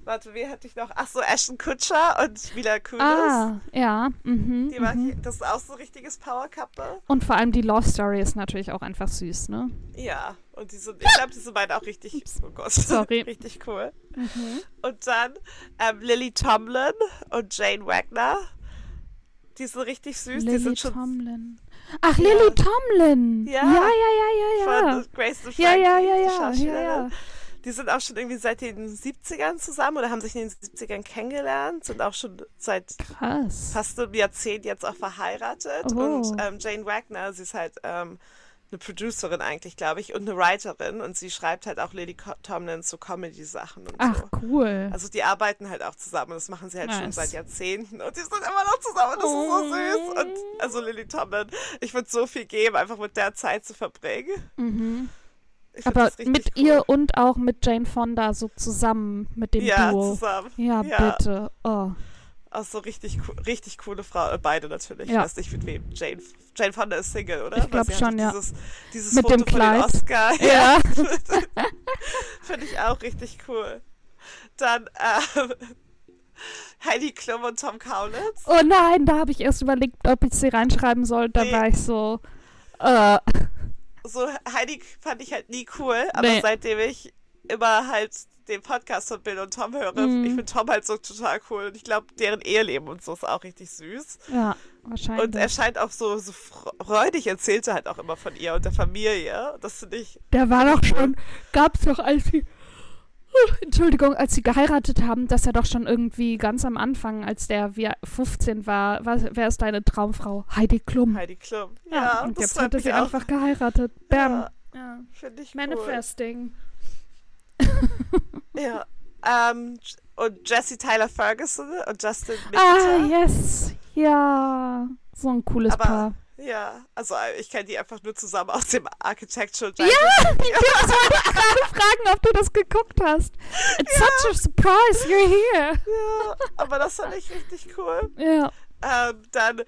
warte, wer hatte ich noch? Ach so, Ashton Kutcher und Mila Kunis. Ah, ja. Mhm, Die mag mhm. ich, das ist auch so ein richtiges Power-Couple. Und vor allem die Love Story ist natürlich auch einfach süß, ne? Ja, und die sind, ich glaube, die sind beide auch richtig, oh Gott, Sorry. (laughs) richtig cool. Mhm. Und dann ähm, Lily Tomlin und Jane Wagner. Die sind richtig süß. die Lily sind schon Tomlin. Ach, Ja. Lily Tomlin. Ja. Ja, ja, ja, ja, ja. von Grace and Ja, ja, ja, die ja, ja, ja. Die sind auch schon irgendwie seit den 70ern zusammen oder haben sich in den 70ern kennengelernt, sind auch schon seit Krass. fast einem Jahrzehnt jetzt auch verheiratet. Oh. Und ähm, Jane Wagner, sie ist halt ähm, eine Producerin eigentlich, glaube ich, und eine Writerin. Und sie schreibt halt auch Lily Tomlin so Comedy-Sachen und Ach, so. cool. Also die arbeiten halt auch zusammen. Das machen sie halt schon Nice. seit Jahrzehnten. Und die sind immer noch zusammen. Das ist so süß. Und also Lily Tomlin, ich würde so viel geben, einfach mit der Zeit zu verbringen. Mhm. Aber mit cool. ihr und auch mit Jane Fonda so zusammen, mit dem ja, Duo. zusammen. Ja, Ja. bitte. Oh. Auch so richtig, cool, richtig coole Frau. Äh, beide natürlich. Ja. Ich weiß nicht, mit wem. Jane, Jane Fonda ist Single, oder? Ich Weil glaub sie hat schon, ja. Dieses, dieses Mit Foto dem von Kleid. Oscar. Ja. (laughs) Finde ich auch richtig cool. Dann ähm, (laughs) Heidi Klum und Tom Kaulitz. Oh nein, da habe ich erst überlegt, ob ich sie reinschreiben soll. Da Nee. war ich so. Äh, So, Heidi fand ich halt nie cool, aber Nee. seitdem ich immer halt den Podcast von Bill und Tom höre, Mhm. ich finde Tom halt so total cool. Und ich glaube, deren Eheleben und so ist auch richtig süß. ja, wahrscheinlich. Und er scheint auch so, so freudig, erzählte halt auch immer von ihr und der Familie. Das finde ich, Der war doch schon, gab's doch, als sie, Entschuldigung, als sie geheiratet haben, dass er doch schon irgendwie ganz am Anfang, als der wie 15 war, was, wer ist deine Traumfrau? Heidi Klum. Heidi Klum. ja, Ja, und das jetzt hat er sie auch, einfach geheiratet. Bam. Ja. Ja. Finde ich Manifesting. cool. Ja. Ähm, und Jesse Tyler Ferguson und Justin Ah, Mickleton. yes. Ja. So ein cooles Aber- Paar. Ja, also äh, ich kenne die einfach nur zusammen aus dem Architectural Ja, Digest. das (laughs) wollte ich gerade fragen, ob du das geguckt hast. It's such a surprise, you're here. Ja, aber das fand ich richtig cool. Ja. Ähm, dann,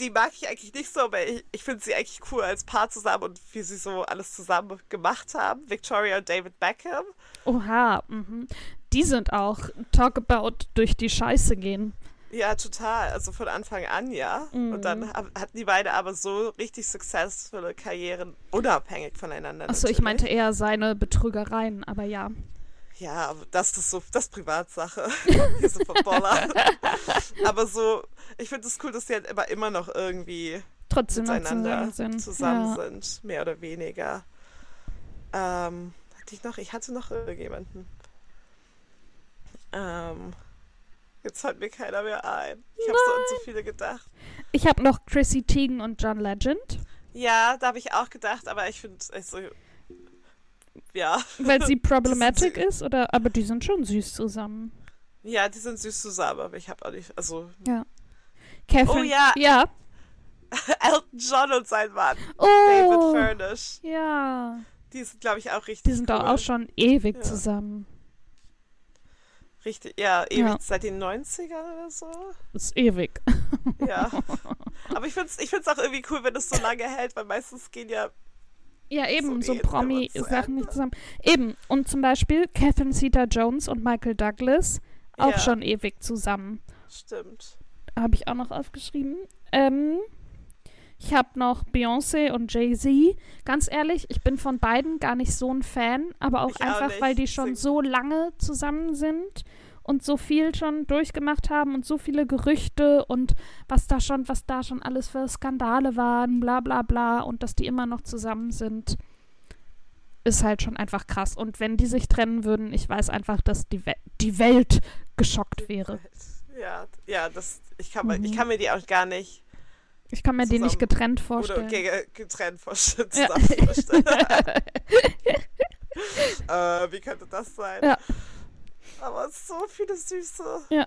die mag ich eigentlich nicht so, aber ich, ich finde sie eigentlich cool als Paar zusammen und wie sie so alles zusammen gemacht haben. Victoria und David Beckham. Oha. Mhm. Die sind auch Talk about durch die Scheiße gehen. Ja, total. Also von Anfang an, ja. Mhm. Und dann hatten die beide aber so richtig successvolle Karrieren, unabhängig voneinander. Achso, ich meinte eher seine Betrügereien, aber ja. Ja, aber das ist so, das ist Privatsache. (laughs) Diese Footballer. (laughs) aber so, ich finde es cool, dass die halt immer, immer noch irgendwie Trotzdem noch miteinander zusammen sind. zusammen ja. sind, mehr oder weniger. Ähm, hatte ich noch, ich hatte noch irgendjemanden. Ähm, jetzt fällt mir keiner mehr ein. Ich habe so an so viele gedacht. Ich habe noch Chrissy Teigen und John Legend, Ja, da habe ich auch gedacht, aber ich finde es so, ja. weil sie (laughs) problematic ist, oder? Aber die sind schon süß zusammen. Ja, die sind süß zusammen, aber ich habe auch nicht, also Catherine. Oh ja. Ja. (laughs) Elton John und sein Mann, David Oh. Furnish, Ja. die sind, glaube ich, auch richtig Die sind cool. doch auch schon ewig Ja. zusammen. Richtig, ja, ewig Ja. seit den 90ern oder so. Das ist ewig. Ja. (laughs) Aber ich finde es ich find's auch irgendwie cool, wenn es so lange hält, weil meistens gehen ja. Ja, eben, So so, Promi-Sachen nicht zusammen. Eben, und zum Beispiel Catherine Zeta-Jones und Michael Douglas auch Ja. schon ewig zusammen. Stimmt. Habe ich auch noch aufgeschrieben. Ähm, ich habe noch Beyoncé und Jay-Z. Ganz ehrlich, ich bin von beiden gar nicht so ein Fan, aber auch Ich auch einfach, nicht. weil die schon Deswegen- so lange zusammen sind und so viel schon durchgemacht haben und so viele Gerüchte und was da schon, was da schon alles für Skandale waren, bla bla bla und dass die immer noch zusammen sind, ist halt schon einfach krass. Und wenn die sich trennen würden, ich weiß einfach, dass die, We die Welt geschockt wäre. Ja, ja, das, ich kann, mir, ich Mhm. kann mir die auch gar nicht Ich kann mir die nicht getrennt oder vorstellen. ge getrennt vorstellen. Ja. Vorstellen. (laughs) (laughs) äh, wie könnte das sein? Ja. Aber so viele süße Ja.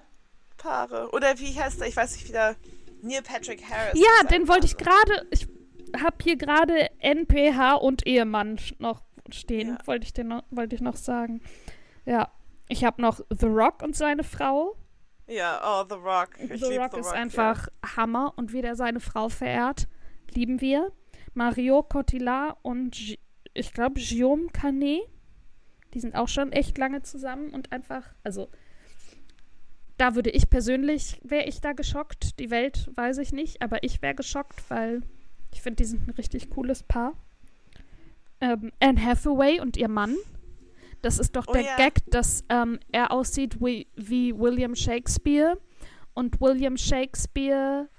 Paare. Oder wie heißt der? Ich weiß nicht wieder. Neil Patrick Harris. Ja, den wollte ich gerade. Ich habe hier gerade NPH und Ehemann noch stehen. Ja. Wollte ich dir noch, wollte ich noch sagen. Ja. Ich habe noch The Rock und seine Frau. Ja, oh, The Rock. Ich The Rock The ist Rock, einfach Hammer und wie der seine Frau verehrt, lieben wir. Mario Cotillard und Gi- ich glaube Guillaume Canet Die sind auch schon echt lange zusammen und einfach, also da würde ich persönlich, wäre ich da geschockt. Die Welt weiß ich nicht, aber ich wäre geschockt, weil ich finde, die sind ein richtig cooles Paar. Ähm, Anne Hathaway und ihr Mann. Das ist doch Oh der ja. Gag, dass ähm, er aussieht wie, wie William Shakespeare. Und William Shakespeare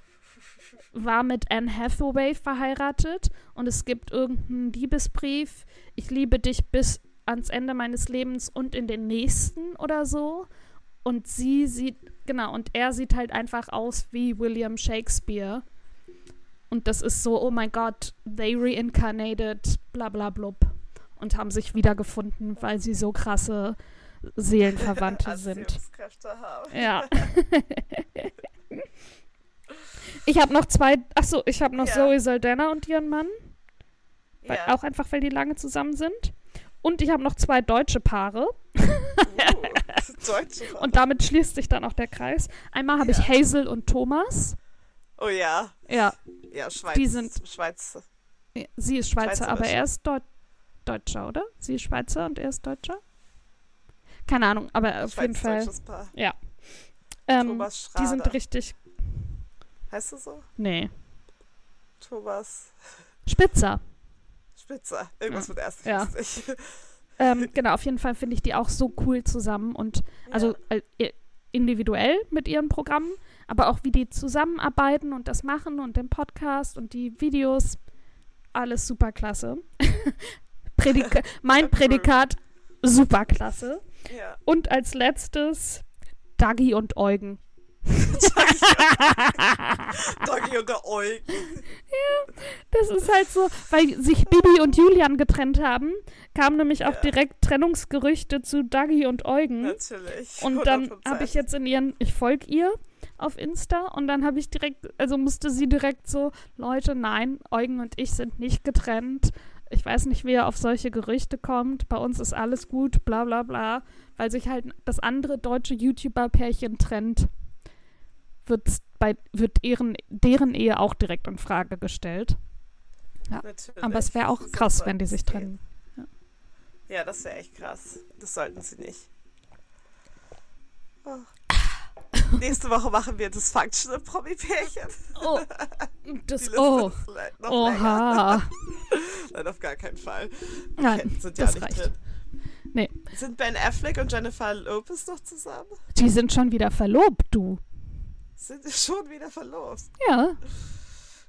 war mit Anne Hathaway verheiratet. Und es gibt irgendeinen Liebesbrief. Ich liebe dich bis ans Ende meines Lebens und in den nächsten oder so. Und sie sieht, genau, und er sieht halt einfach aus wie William Shakespeare. Und das ist so, oh mein Gott, they reincarnated, bla bla blub. Und haben sich wiedergefunden, weil sie so krasse Seelenverwandte (laughs) sind. Haben. Ja. (laughs) ich habe noch zwei, achso, ich habe noch Ja. Zoe Saldana und ihren Mann. Weil, Ja. Auch einfach, weil die lange zusammen sind. Und ich habe noch zwei deutsche Paare. Uh, (laughs) Deutsche Und damit schließt sich dann auch der Kreis. Einmal habe Ja. ich Hazel und Thomas. Oh ja. Ja, Ja, Schweiz. Die sind- Schweiz. sie ist Schweizer, aber er ist Deu Deutscher, oder? Sie ist Schweizer und er ist Deutscher? Keine Ahnung, aber auf jeden Fall. Paar. Ähm, Thomas Schrader. die sind richtig. Heißt du so? Nee. Thomas Spitzer. Spitzer. Irgendwas mit erst Ja. (laughs) Ähm, (laughs) genau, auf jeden Fall finde ich die auch so cool zusammen und also äh, individuell mit ihren Programmen, aber auch wie die zusammenarbeiten und das machen und den Podcast und die Videos. Alles super klasse. (laughs) Prädika mein Prädikat superklasse. ja. Und als letztes Dagi und Eugen. Doggy und der Eugen. Das ist halt so, weil sich Bibi und Julian getrennt haben, kamen nämlich auch Ja. direkt Trennungsgerüchte zu Dagi und Eugen. Natürlich. Und dann 100%. habe ich jetzt in ihren, ich folge ihr auf Insta und dann habe ich direkt, also musste sie direkt so, Leute, nein, Eugen und ich sind nicht getrennt. Ich weiß nicht, wie er auf solche Gerüchte kommt. Bei uns ist alles gut, bla bla bla. Weil sich halt das andere deutsche YouTuber-Pärchen trennt, wird's bei, wird deren, deren Ehe auch direkt in Frage gestellt. Natürlich. Aber es wäre auch So krass, wenn die sich trennen. Ja, das wäre echt krass. Das sollten sie nicht. Oh. (laughs) Nächste Woche machen wir das Functional Promi-Pärchen. Oh, (laughs) Die das, oh, oha. (laughs) Nein, auf gar keinen Fall. Nein, Okay, sind ja das nicht reicht. drin. Nee. Sind Ben Affleck und Jennifer Lopez noch zusammen? Die sind schon wieder verlobt, du. Sind (laughs) schon wieder verlobt? Ja.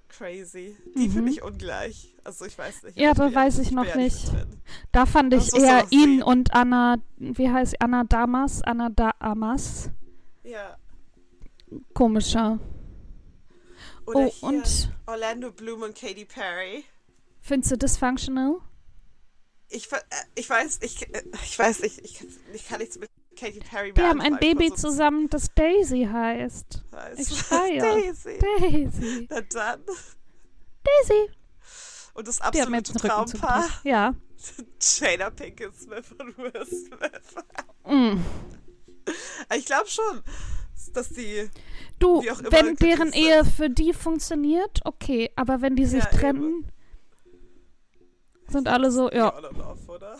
Crazy. Die Mhm. finde ich ungleich. Also ich weiß nicht. Ja, da weiß nicht- ich noch nicht. drin. Da fand ich eher ihn sehen. und Anna, wie heißt? Anna Damas? Anna Damas? Ja. Komischer. Oder Oh, hier und Orlando Bloom und Katy Perry. findest du dysfunctional? Ich, äh, ich weiß, ich, äh, ich weiß nicht, ich, ich kann nichts mit Katy Perry Die mehr haben ein Baby uns zusammen, das Daisy heißt. heißt. Ich schreie. Daisy. Daisy. (laughs) Na dann. Daisy. Und das absolute Traumpaar. Ja. (laughs) Jada Pinkett Smith und Will Smith. Mm. Ich glaube schon, dass die. Du, wenn deren sind. Ehe für die funktioniert, okay. Aber wenn die sich Ja, eben. trennen, sind alle so, ja. oder?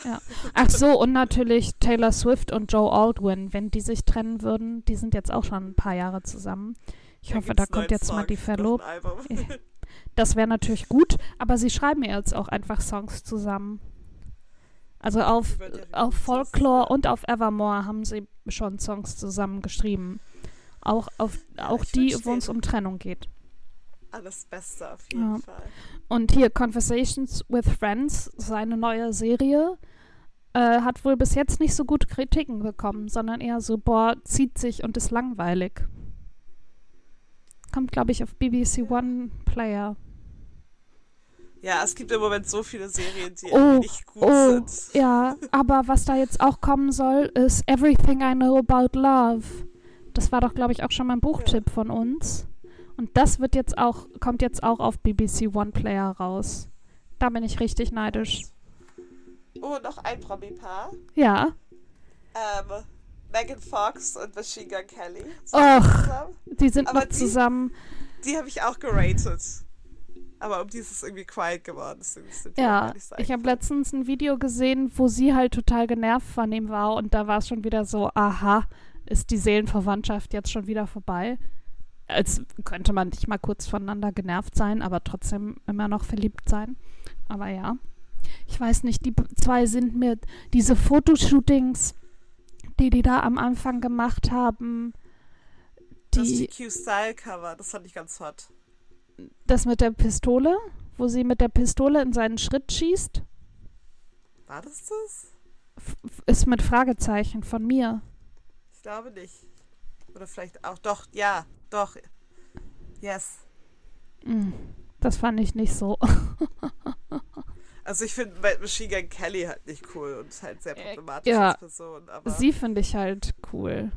Ach so, und natürlich Taylor Swift und Joe Aldwin, wenn die sich trennen würden, die sind jetzt auch schon ein paar Jahre zusammen. Ich hoffe, gibt's da kommt jetzt mal Song, die noch ein Verlob. Album. (laughs) Das wäre natürlich gut, aber sie schreiben ja jetzt auch einfach Songs zusammen. Also auf, auf Folklore und auf Evermore haben sie schon Songs zusammen geschrieben. Auch, auf, auch die, wo es um Trennung geht. Alles Beste auf jeden Ja. Fall. Und hier Conversations with Friends, seine neue Serie, äh, hat wohl bis jetzt nicht so gut Kritiken bekommen, sondern eher so, boah, zieht sich und ist langweilig. Kommt, glaube ich, auf BBC One Player. Ja, es gibt im Moment so viele Serien, die Oh, nicht gut oh, sind. Ja, aber was da jetzt auch kommen soll, ist Everything I Know About Love. Das war doch, glaube ich, auch schon mal ein Buchtipp von uns. Und das wird jetzt auch, kommt jetzt auch auf BBC One Player raus. Da bin ich richtig neidisch. Oh, noch ein Promi-Paar. Ja. Ähm, Megan Fox und Machine Gun Kelly. Och. Die sind Aber noch die- zusammen. Die habe ich auch geratet. Aber um die ist es irgendwie quiet geworden. Ja, ich habe letztens ein Video gesehen, wo sie halt total genervt von ihm war und da war es schon wieder so, aha, ist die Seelenverwandtschaft jetzt schon wieder vorbei? Als könnte man nicht mal kurz voneinander genervt sein, aber trotzdem immer noch verliebt sein. Aber ja, ich weiß nicht, die zwei sind mir diese Fotoshootings, die die da am Anfang gemacht haben, das die, GQ-Style-Cover, das fand ich ganz hot. das mit der Pistole, wo sie mit der Pistole in seinen Schritt schießt, War das das? f- ist mit Fragezeichen von mir. Ich glaube nicht. Oder vielleicht auch. Doch, ja, doch. Yes. Mm, Das fand ich nicht so. (laughs) Also ich finde Machine Gun Kelly halt nicht cool und halt sehr Äh, problematisch ja. als Person. Aber Sie finde ich halt cool.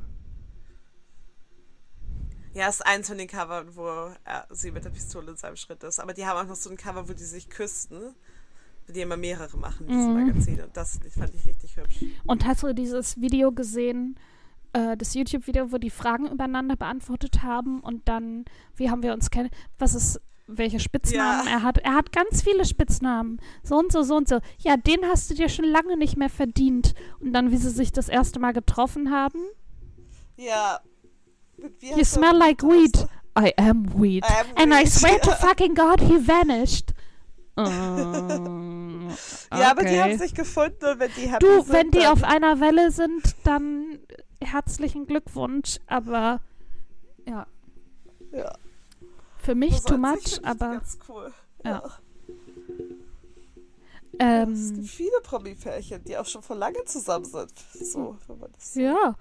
ja, ist eins von den Covern, wo er, sie mit der Pistole in seinem Schritt ist. Aber die haben auch noch so ein Cover, wo die sich küssten. Die immer mehrere machen in diesem Mhm. Magazin. Und das fand ich richtig hübsch. Und hast du dieses Video gesehen, äh, das YouTube-Video, wo die Fragen übereinander beantwortet haben und dann, wie haben wir uns kennen, was ist, welche Spitznamen Ja. er hat? Er hat ganz viele Spitznamen. So und so, so und so. Ja, den hast du dir schon lange nicht mehr verdient. Und dann, wie sie sich das erste Mal getroffen haben. Ja. You smell like weed. I am weed. I am And I weed. swear to (laughs) fucking God, he vanished. Mm, (laughs) Ja, aber die okay. haben sich gefunden und wenn die happy Du, sind, wenn die auf einer Welle sind, dann herzlichen Glückwunsch. Aber ja, ja. Für mich Also too much. Aber Ganz cool. ja. Ja, es ähm, gibt viele Promi-Pärchen, die auch schon vor lange zusammen sind. So, wenn man das so. ja.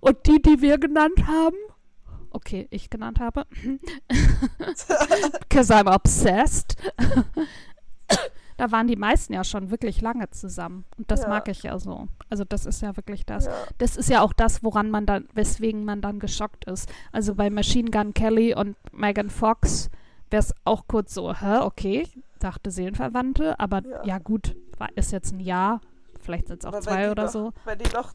Und die, die wir genannt haben, okay, ich genannt habe, (laughs) (laughs) because I'm obsessed. (coughs) (coughs) Da waren die meisten ja schon wirklich lange zusammen. Und das Ja. mag ich ja so. Also das ist ja wirklich das. Ja. Das ist ja auch das, woran man dann, weswegen man dann geschockt ist. Also bei Machine Gun Kelly und Megan Fox wäre es auch kurz so, hä, okay, dachte Seelenverwandte, aber ja, Ja. gut, war, ist jetzt ein Jahr, vielleicht sind es auch Aber zwei oder noch, so. Wenn die noch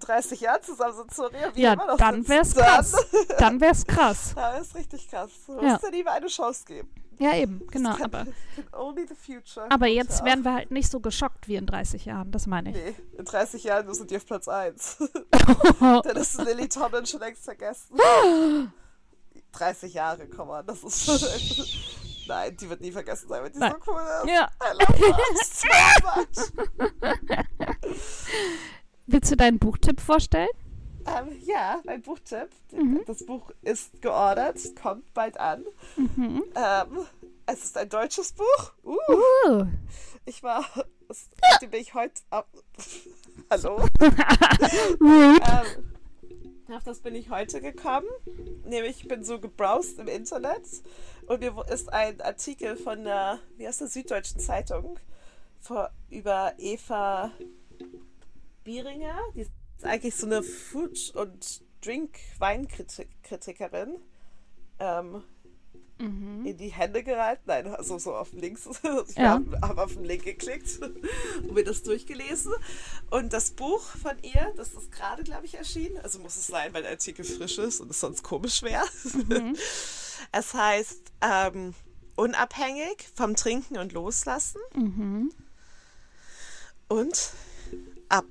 30 Jahren zusammen sind, sorry, wie Ja, immer noch dann wär's dann- krass. Dann wär's krass. (laughs) Ja, ist richtig krass. Du musst ja ihm eine Chance geben. Ja, eben, genau. Kann, Aber, (laughs) aber jetzt wären wir halt nicht so geschockt wie in 30 Jahren, das meine ich. Nee, in 30 Jahren sind die auf Platz 1. (laughs) Dann ist Lily Tomlin schon längst vergessen. (gasps) 30 Jahre, komm mal, das ist schon. Nein, die wird nie vergessen sein, weil die Nein. so cool ist. ja. I love her so much. Willst du deinen Buchtipp vorstellen? Ähm, ja, mein Buchtipp. Mhm. Das Buch ist geordert, kommt bald an. Mhm. Ähm, es ist ein deutsches Buch. Uh, Uh. ich war. Bin ich heute. Ab, (laughs) hallo? (laughs) Ähm, auf das bin ich heute gekommen. Nämlich, ich bin so gebrowst im Internet und mir ist ein Artikel von der, wie heißt der, Süddeutschen Zeitung vor, über Eva Bieringer. Die ist eigentlich so eine Food- und Drink-Weinkritikerin. Ähm, Mhm. in die Hände gereiht. Nein, also so auf links. (laughs) Ich Ja. habe hab auf den Link geklickt und mir das durchgelesen. Und das Buch von ihr, das ist gerade, glaube ich, erschienen. Also muss es sein, weil der Artikel frisch ist und es sonst komisch wäre. Mhm. (laughs) Es heißt ähm, Unabhängig vom Trinken und Loslassen Mhm. und ab.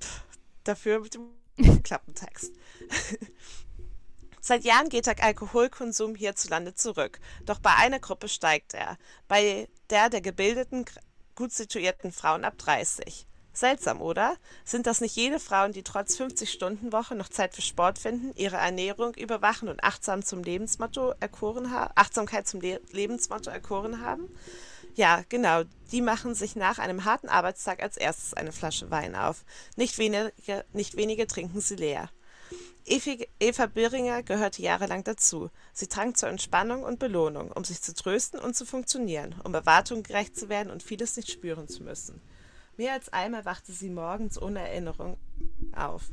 Dafür mit dem (laughs) Klappentext. (laughs) Seit Jahren geht der Alkoholkonsum hierzulande zurück. Doch bei einer Gruppe steigt er. Bei der der gebildeten, gut situierten Frauen ab 30. Seltsam, oder? Sind das nicht jene Frauen, die trotz 50-Stunden-Woche noch Zeit für Sport finden, ihre Ernährung überwachen und achtsam zum Lebensmotto erkoren Achtsamkeit zum Le Lebensmotto erkoren haben? Ja, genau. Die machen sich nach einem harten Arbeitstag als erstes eine Flasche Wein auf. Nicht wenige, nicht wenige trinken sie leer. Eva Biringer gehörte jahrelang dazu. Sie trank zur Entspannung und Belohnung, um sich zu trösten und zu funktionieren, um Erwartungen gerecht zu werden und vieles nicht spüren zu müssen. Mehr als einmal wachte sie morgens ohne Erinnerung auf.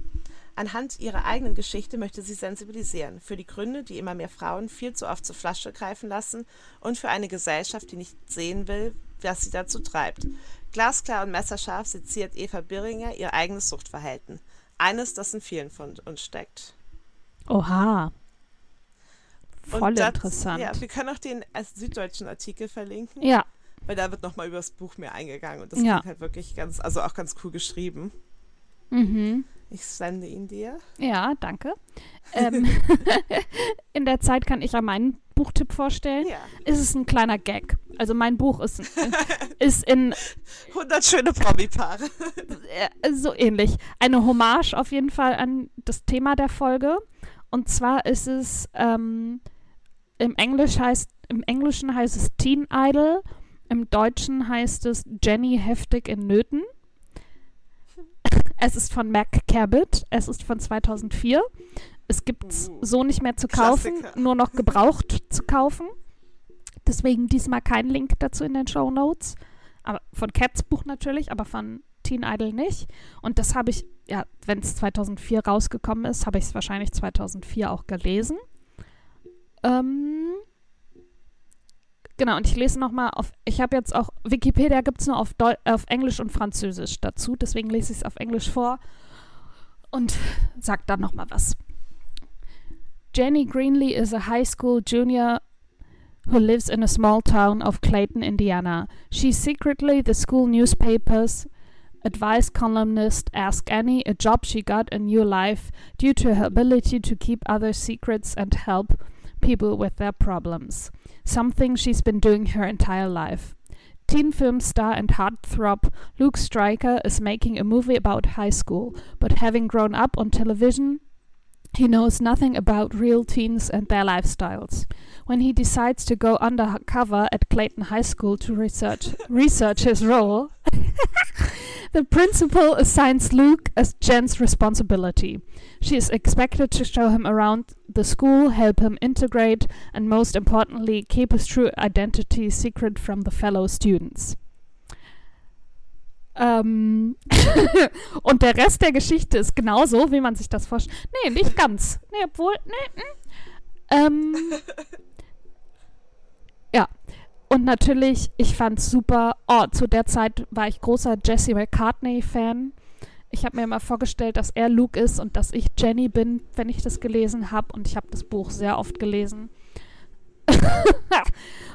Anhand ihrer eigenen Geschichte möchte sie sensibilisieren für die Gründe, die immer mehr Frauen viel zu oft zur Flasche greifen lassen und für eine Gesellschaft, die nicht sehen will, was sie dazu treibt. Glasklar und messerscharf seziert Eva Biringer ihr eigenes Suchtverhalten. Eines, das in vielen von uns steckt. Oha. voll das, interessant. Ja, wir können auch den süddeutschen Artikel verlinken. Ja. Weil da wird nochmal über das Buch mehr eingegangen und das ja. halt wirklich ganz, also auch ganz cool geschrieben. Mhm. Ich sende ihn dir. Ja, danke. ähm, (laughs) in der Zeit kann ich ja meinen Buchtipp vorstellen. Ja. Es ist ein kleiner Gag. Also mein Buch ist, ist in (laughs) 100 schöne Promi-Paare. so ähnlich. Eine Hommage auf jeden Fall an das Thema der Folge. Und zwar ist es ähm, im Englisch heißt im Englischen heißt es Teen Idol, im Deutschen heißt es Jenny heftig in Nöten. Es ist von Mac Cabot. Es ist von 2004. Es gibt es uh, so nicht mehr zu kaufen, Klassiker. nur noch gebraucht zu kaufen. Deswegen diesmal kein Link dazu in den Show Notes. Aber von Cats Buch natürlich, aber von Teen Idol nicht. Und das habe ich, ja, wenn es 2004 rausgekommen ist, habe ich es wahrscheinlich 2004 auch gelesen. Ähm, Genau, und ich lese nochmal auf, ich habe jetzt auch, Wikipedia gibt es nur auf, Deu auf Englisch und Französisch dazu, deswegen lese ich es auf Englisch vor und sage dann nochmal was. Jenny Greenlee is a high school junior who lives in a small town of Clayton, Indiana. She's secretly the school newspaper's advice columnist Ask Annie, a job she got a new life due to her ability to keep other secrets and help people with their problems. something she's been doing her entire life. Teen film star and heartthrob Luke Stryker is making a movie about high school, but having grown up on television, he knows nothing about real teens and their lifestyles. When he decides to go undercover at Clayton High School to research (laughs) research his role, (laughs) the principal assigns Luke as Jen's responsibility. She is expected to show him around the school, help him integrate, and most importantly, keep his true identity secret from the fellow students. Ähm (laughs) und der Rest der Geschichte ist genauso, wie man sich das vorstellt. Nee, nicht ganz. Nee, obwohl, nee. Hm. Ähm, (laughs) ja. Und natürlich, ich fand's super. Oh, zu der Zeit war ich großer Jesse McCartney-Fan. Ich habe mir immer vorgestellt, dass er Luke ist und dass ich Jenny bin, wenn ich das gelesen habe. Und ich habe das Buch sehr oft gelesen. (laughs)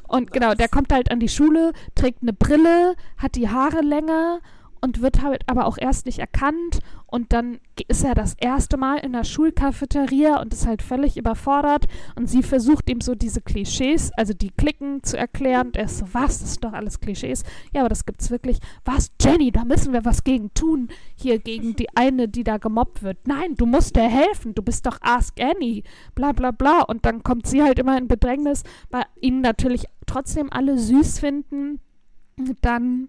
und genau, der kommt halt an die Schule, trägt eine Brille, hat die Haare länger und wird halt aber auch erst nicht erkannt und dann ist er das erste Mal in der Schulcafeteria und ist halt völlig überfordert und sie versucht ihm so diese Klischees, also die Klicken zu erklären und er ist so, was, das sind doch alles Klischees. Ja, aber das gibt's wirklich. Was, Jenny, da müssen wir was gegen tun, hier gegen die eine, die da gemobbt wird. Nein, du musst dir helfen, du bist doch Ask Annie, bla bla bla und dann kommt sie halt immer in Bedrängnis, weil ihn natürlich trotzdem alle süß finden. Dann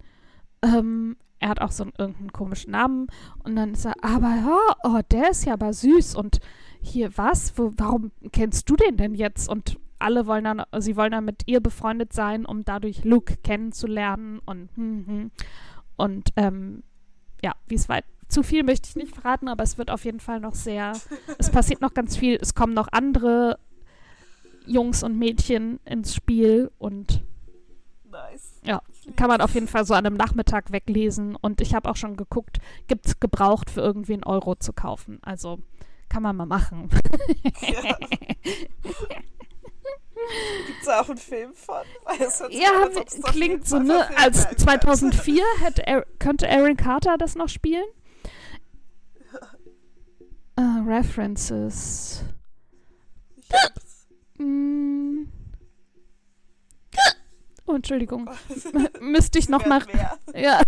ähm, er hat auch so einen irgendeinen komischen Namen und dann ist er, aber oh, der ist ja aber süß und hier was, Wo, warum kennst du den denn jetzt? Und alle wollen dann, sie wollen dann mit ihr befreundet sein, um dadurch Luke kennenzulernen und hm, hm. und ähm, ja, wie es weit zu viel möchte ich nicht verraten, aber es wird auf jeden Fall noch sehr, (laughs) es passiert noch ganz viel, es kommen noch andere Jungs und Mädchen ins Spiel und Nice. Ja, kann man auf jeden Fall so an einem Nachmittag weglesen. Und ich habe auch schon geguckt, gibt es gebraucht für irgendwie einen Euro zu kaufen. Also kann man mal machen. (laughs) Ja. Gibt es da auch einen Film von? ja, an, klingt so, ne? Als 2004 hätte er, könnte Aaron Carter das noch spielen. Uh, (laughs) References. mm. Oh, Entschuldigung. (laughs) Müsste ich noch mal. Ja,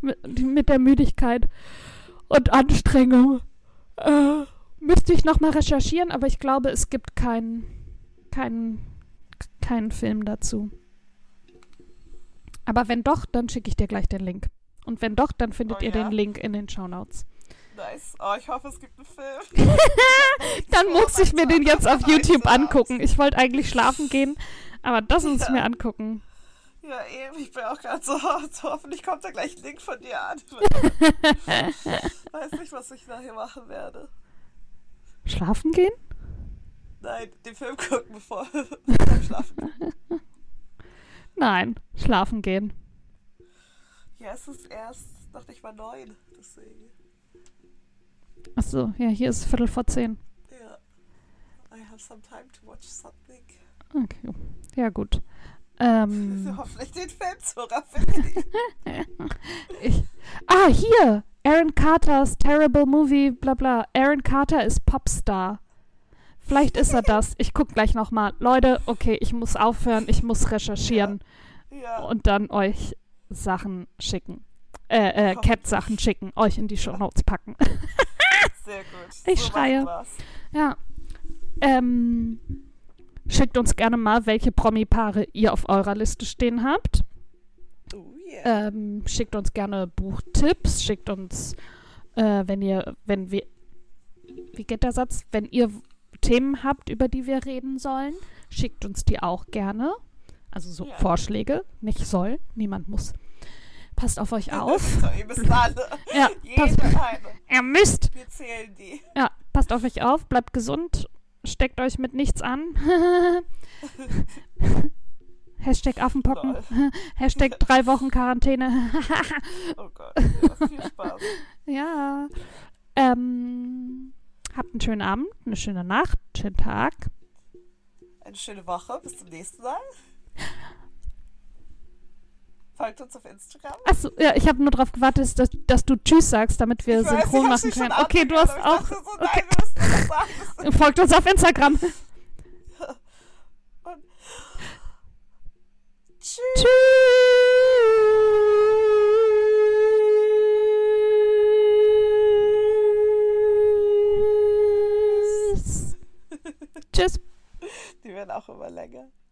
mit, mit, der Müdigkeit und Anstrengung. Äh, müsste ich noch mal recherchieren, aber ich glaube, es gibt keinen keinen keinen Film dazu. Aber wenn doch, dann schicke ich dir gleich den Link. Und wenn doch, dann findet oh, ihr ja? den Link in den Shownotes. Nice. Oh, ich hoffe, es gibt einen Film. (laughs) dann muss ich mir den jetzt auf YouTube angucken. Ich wollte eigentlich schlafen gehen, aber das muss ich mir angucken. Ja, eben, ich bin auch gerade so, so, hoffentlich kommt da gleich ein Link von dir an. (laughs) weiß nicht, was ich nachher machen werde. Schlafen gehen? Nein, den Film gucken, bevor (laughs) wir (laughs) schlafen gehen. Nein, schlafen gehen. Ja, es ist erst, dachte ich war neun, deswegen. Achso, ja, hier ist Viertel vor zehn. Ja. I have some time to watch something. Okay. Ja, gut. Ähm, (laughs) Hoffentlich den Film zu (laughs) ich, ah, hier! Aaron Carters Terrible Movie, bla bla. Aaron Carter ist Popstar. Vielleicht ist er (laughs) das. Ich guck gleich nochmal. Leute, okay, ich muss aufhören, ich muss recherchieren ja. und dann euch Sachen schicken. Äh, äh, Cat-Sachen schicken, euch in die Shownotes packen. Sehr gut. Ich so schreie. Ja. Ähm, schickt uns gerne mal, welche Promi-Paare ihr auf eurer Liste stehen habt. Oh yeah. Ähm, schickt uns gerne Buchtipps, schickt uns, äh, wenn ihr, wenn wir, wie geht der Satz? Wenn ihr Themen habt, über die wir reden sollen, schickt uns die auch gerne. Also so Ja. Vorschläge, nicht soll, niemand muss. Passt auf euch (laughs) auf. So, ihr müsst alle. Ja, (laughs) passt, ihr müsst. Wir zählen die. Ja, passt auf euch auf, bleibt gesund, steckt euch mit nichts an. (laughs) Hashtag Affenpocken. (laughs) Hashtag drei Wochen Quarantäne. (laughs) Oh Gott. Ja, viel Spaß. ja. Ähm, habt einen schönen Abend, eine schöne Nacht, einen schönen Tag. Eine schöne Woche. Bis zum nächsten Mal. Folgt uns auf Instagram. Achso, ja, ich habe nur darauf gewartet, dass, dass du Tschüss sagst, damit wir weiß, synchron machen können. Okay, du hast auch. Dachte so, Okay. nein. (laughs) Folgt uns auf Instagram. (laughs) Und Tschüss. Tschüss. Tschüss. (laughs) Die werden auch immer länger.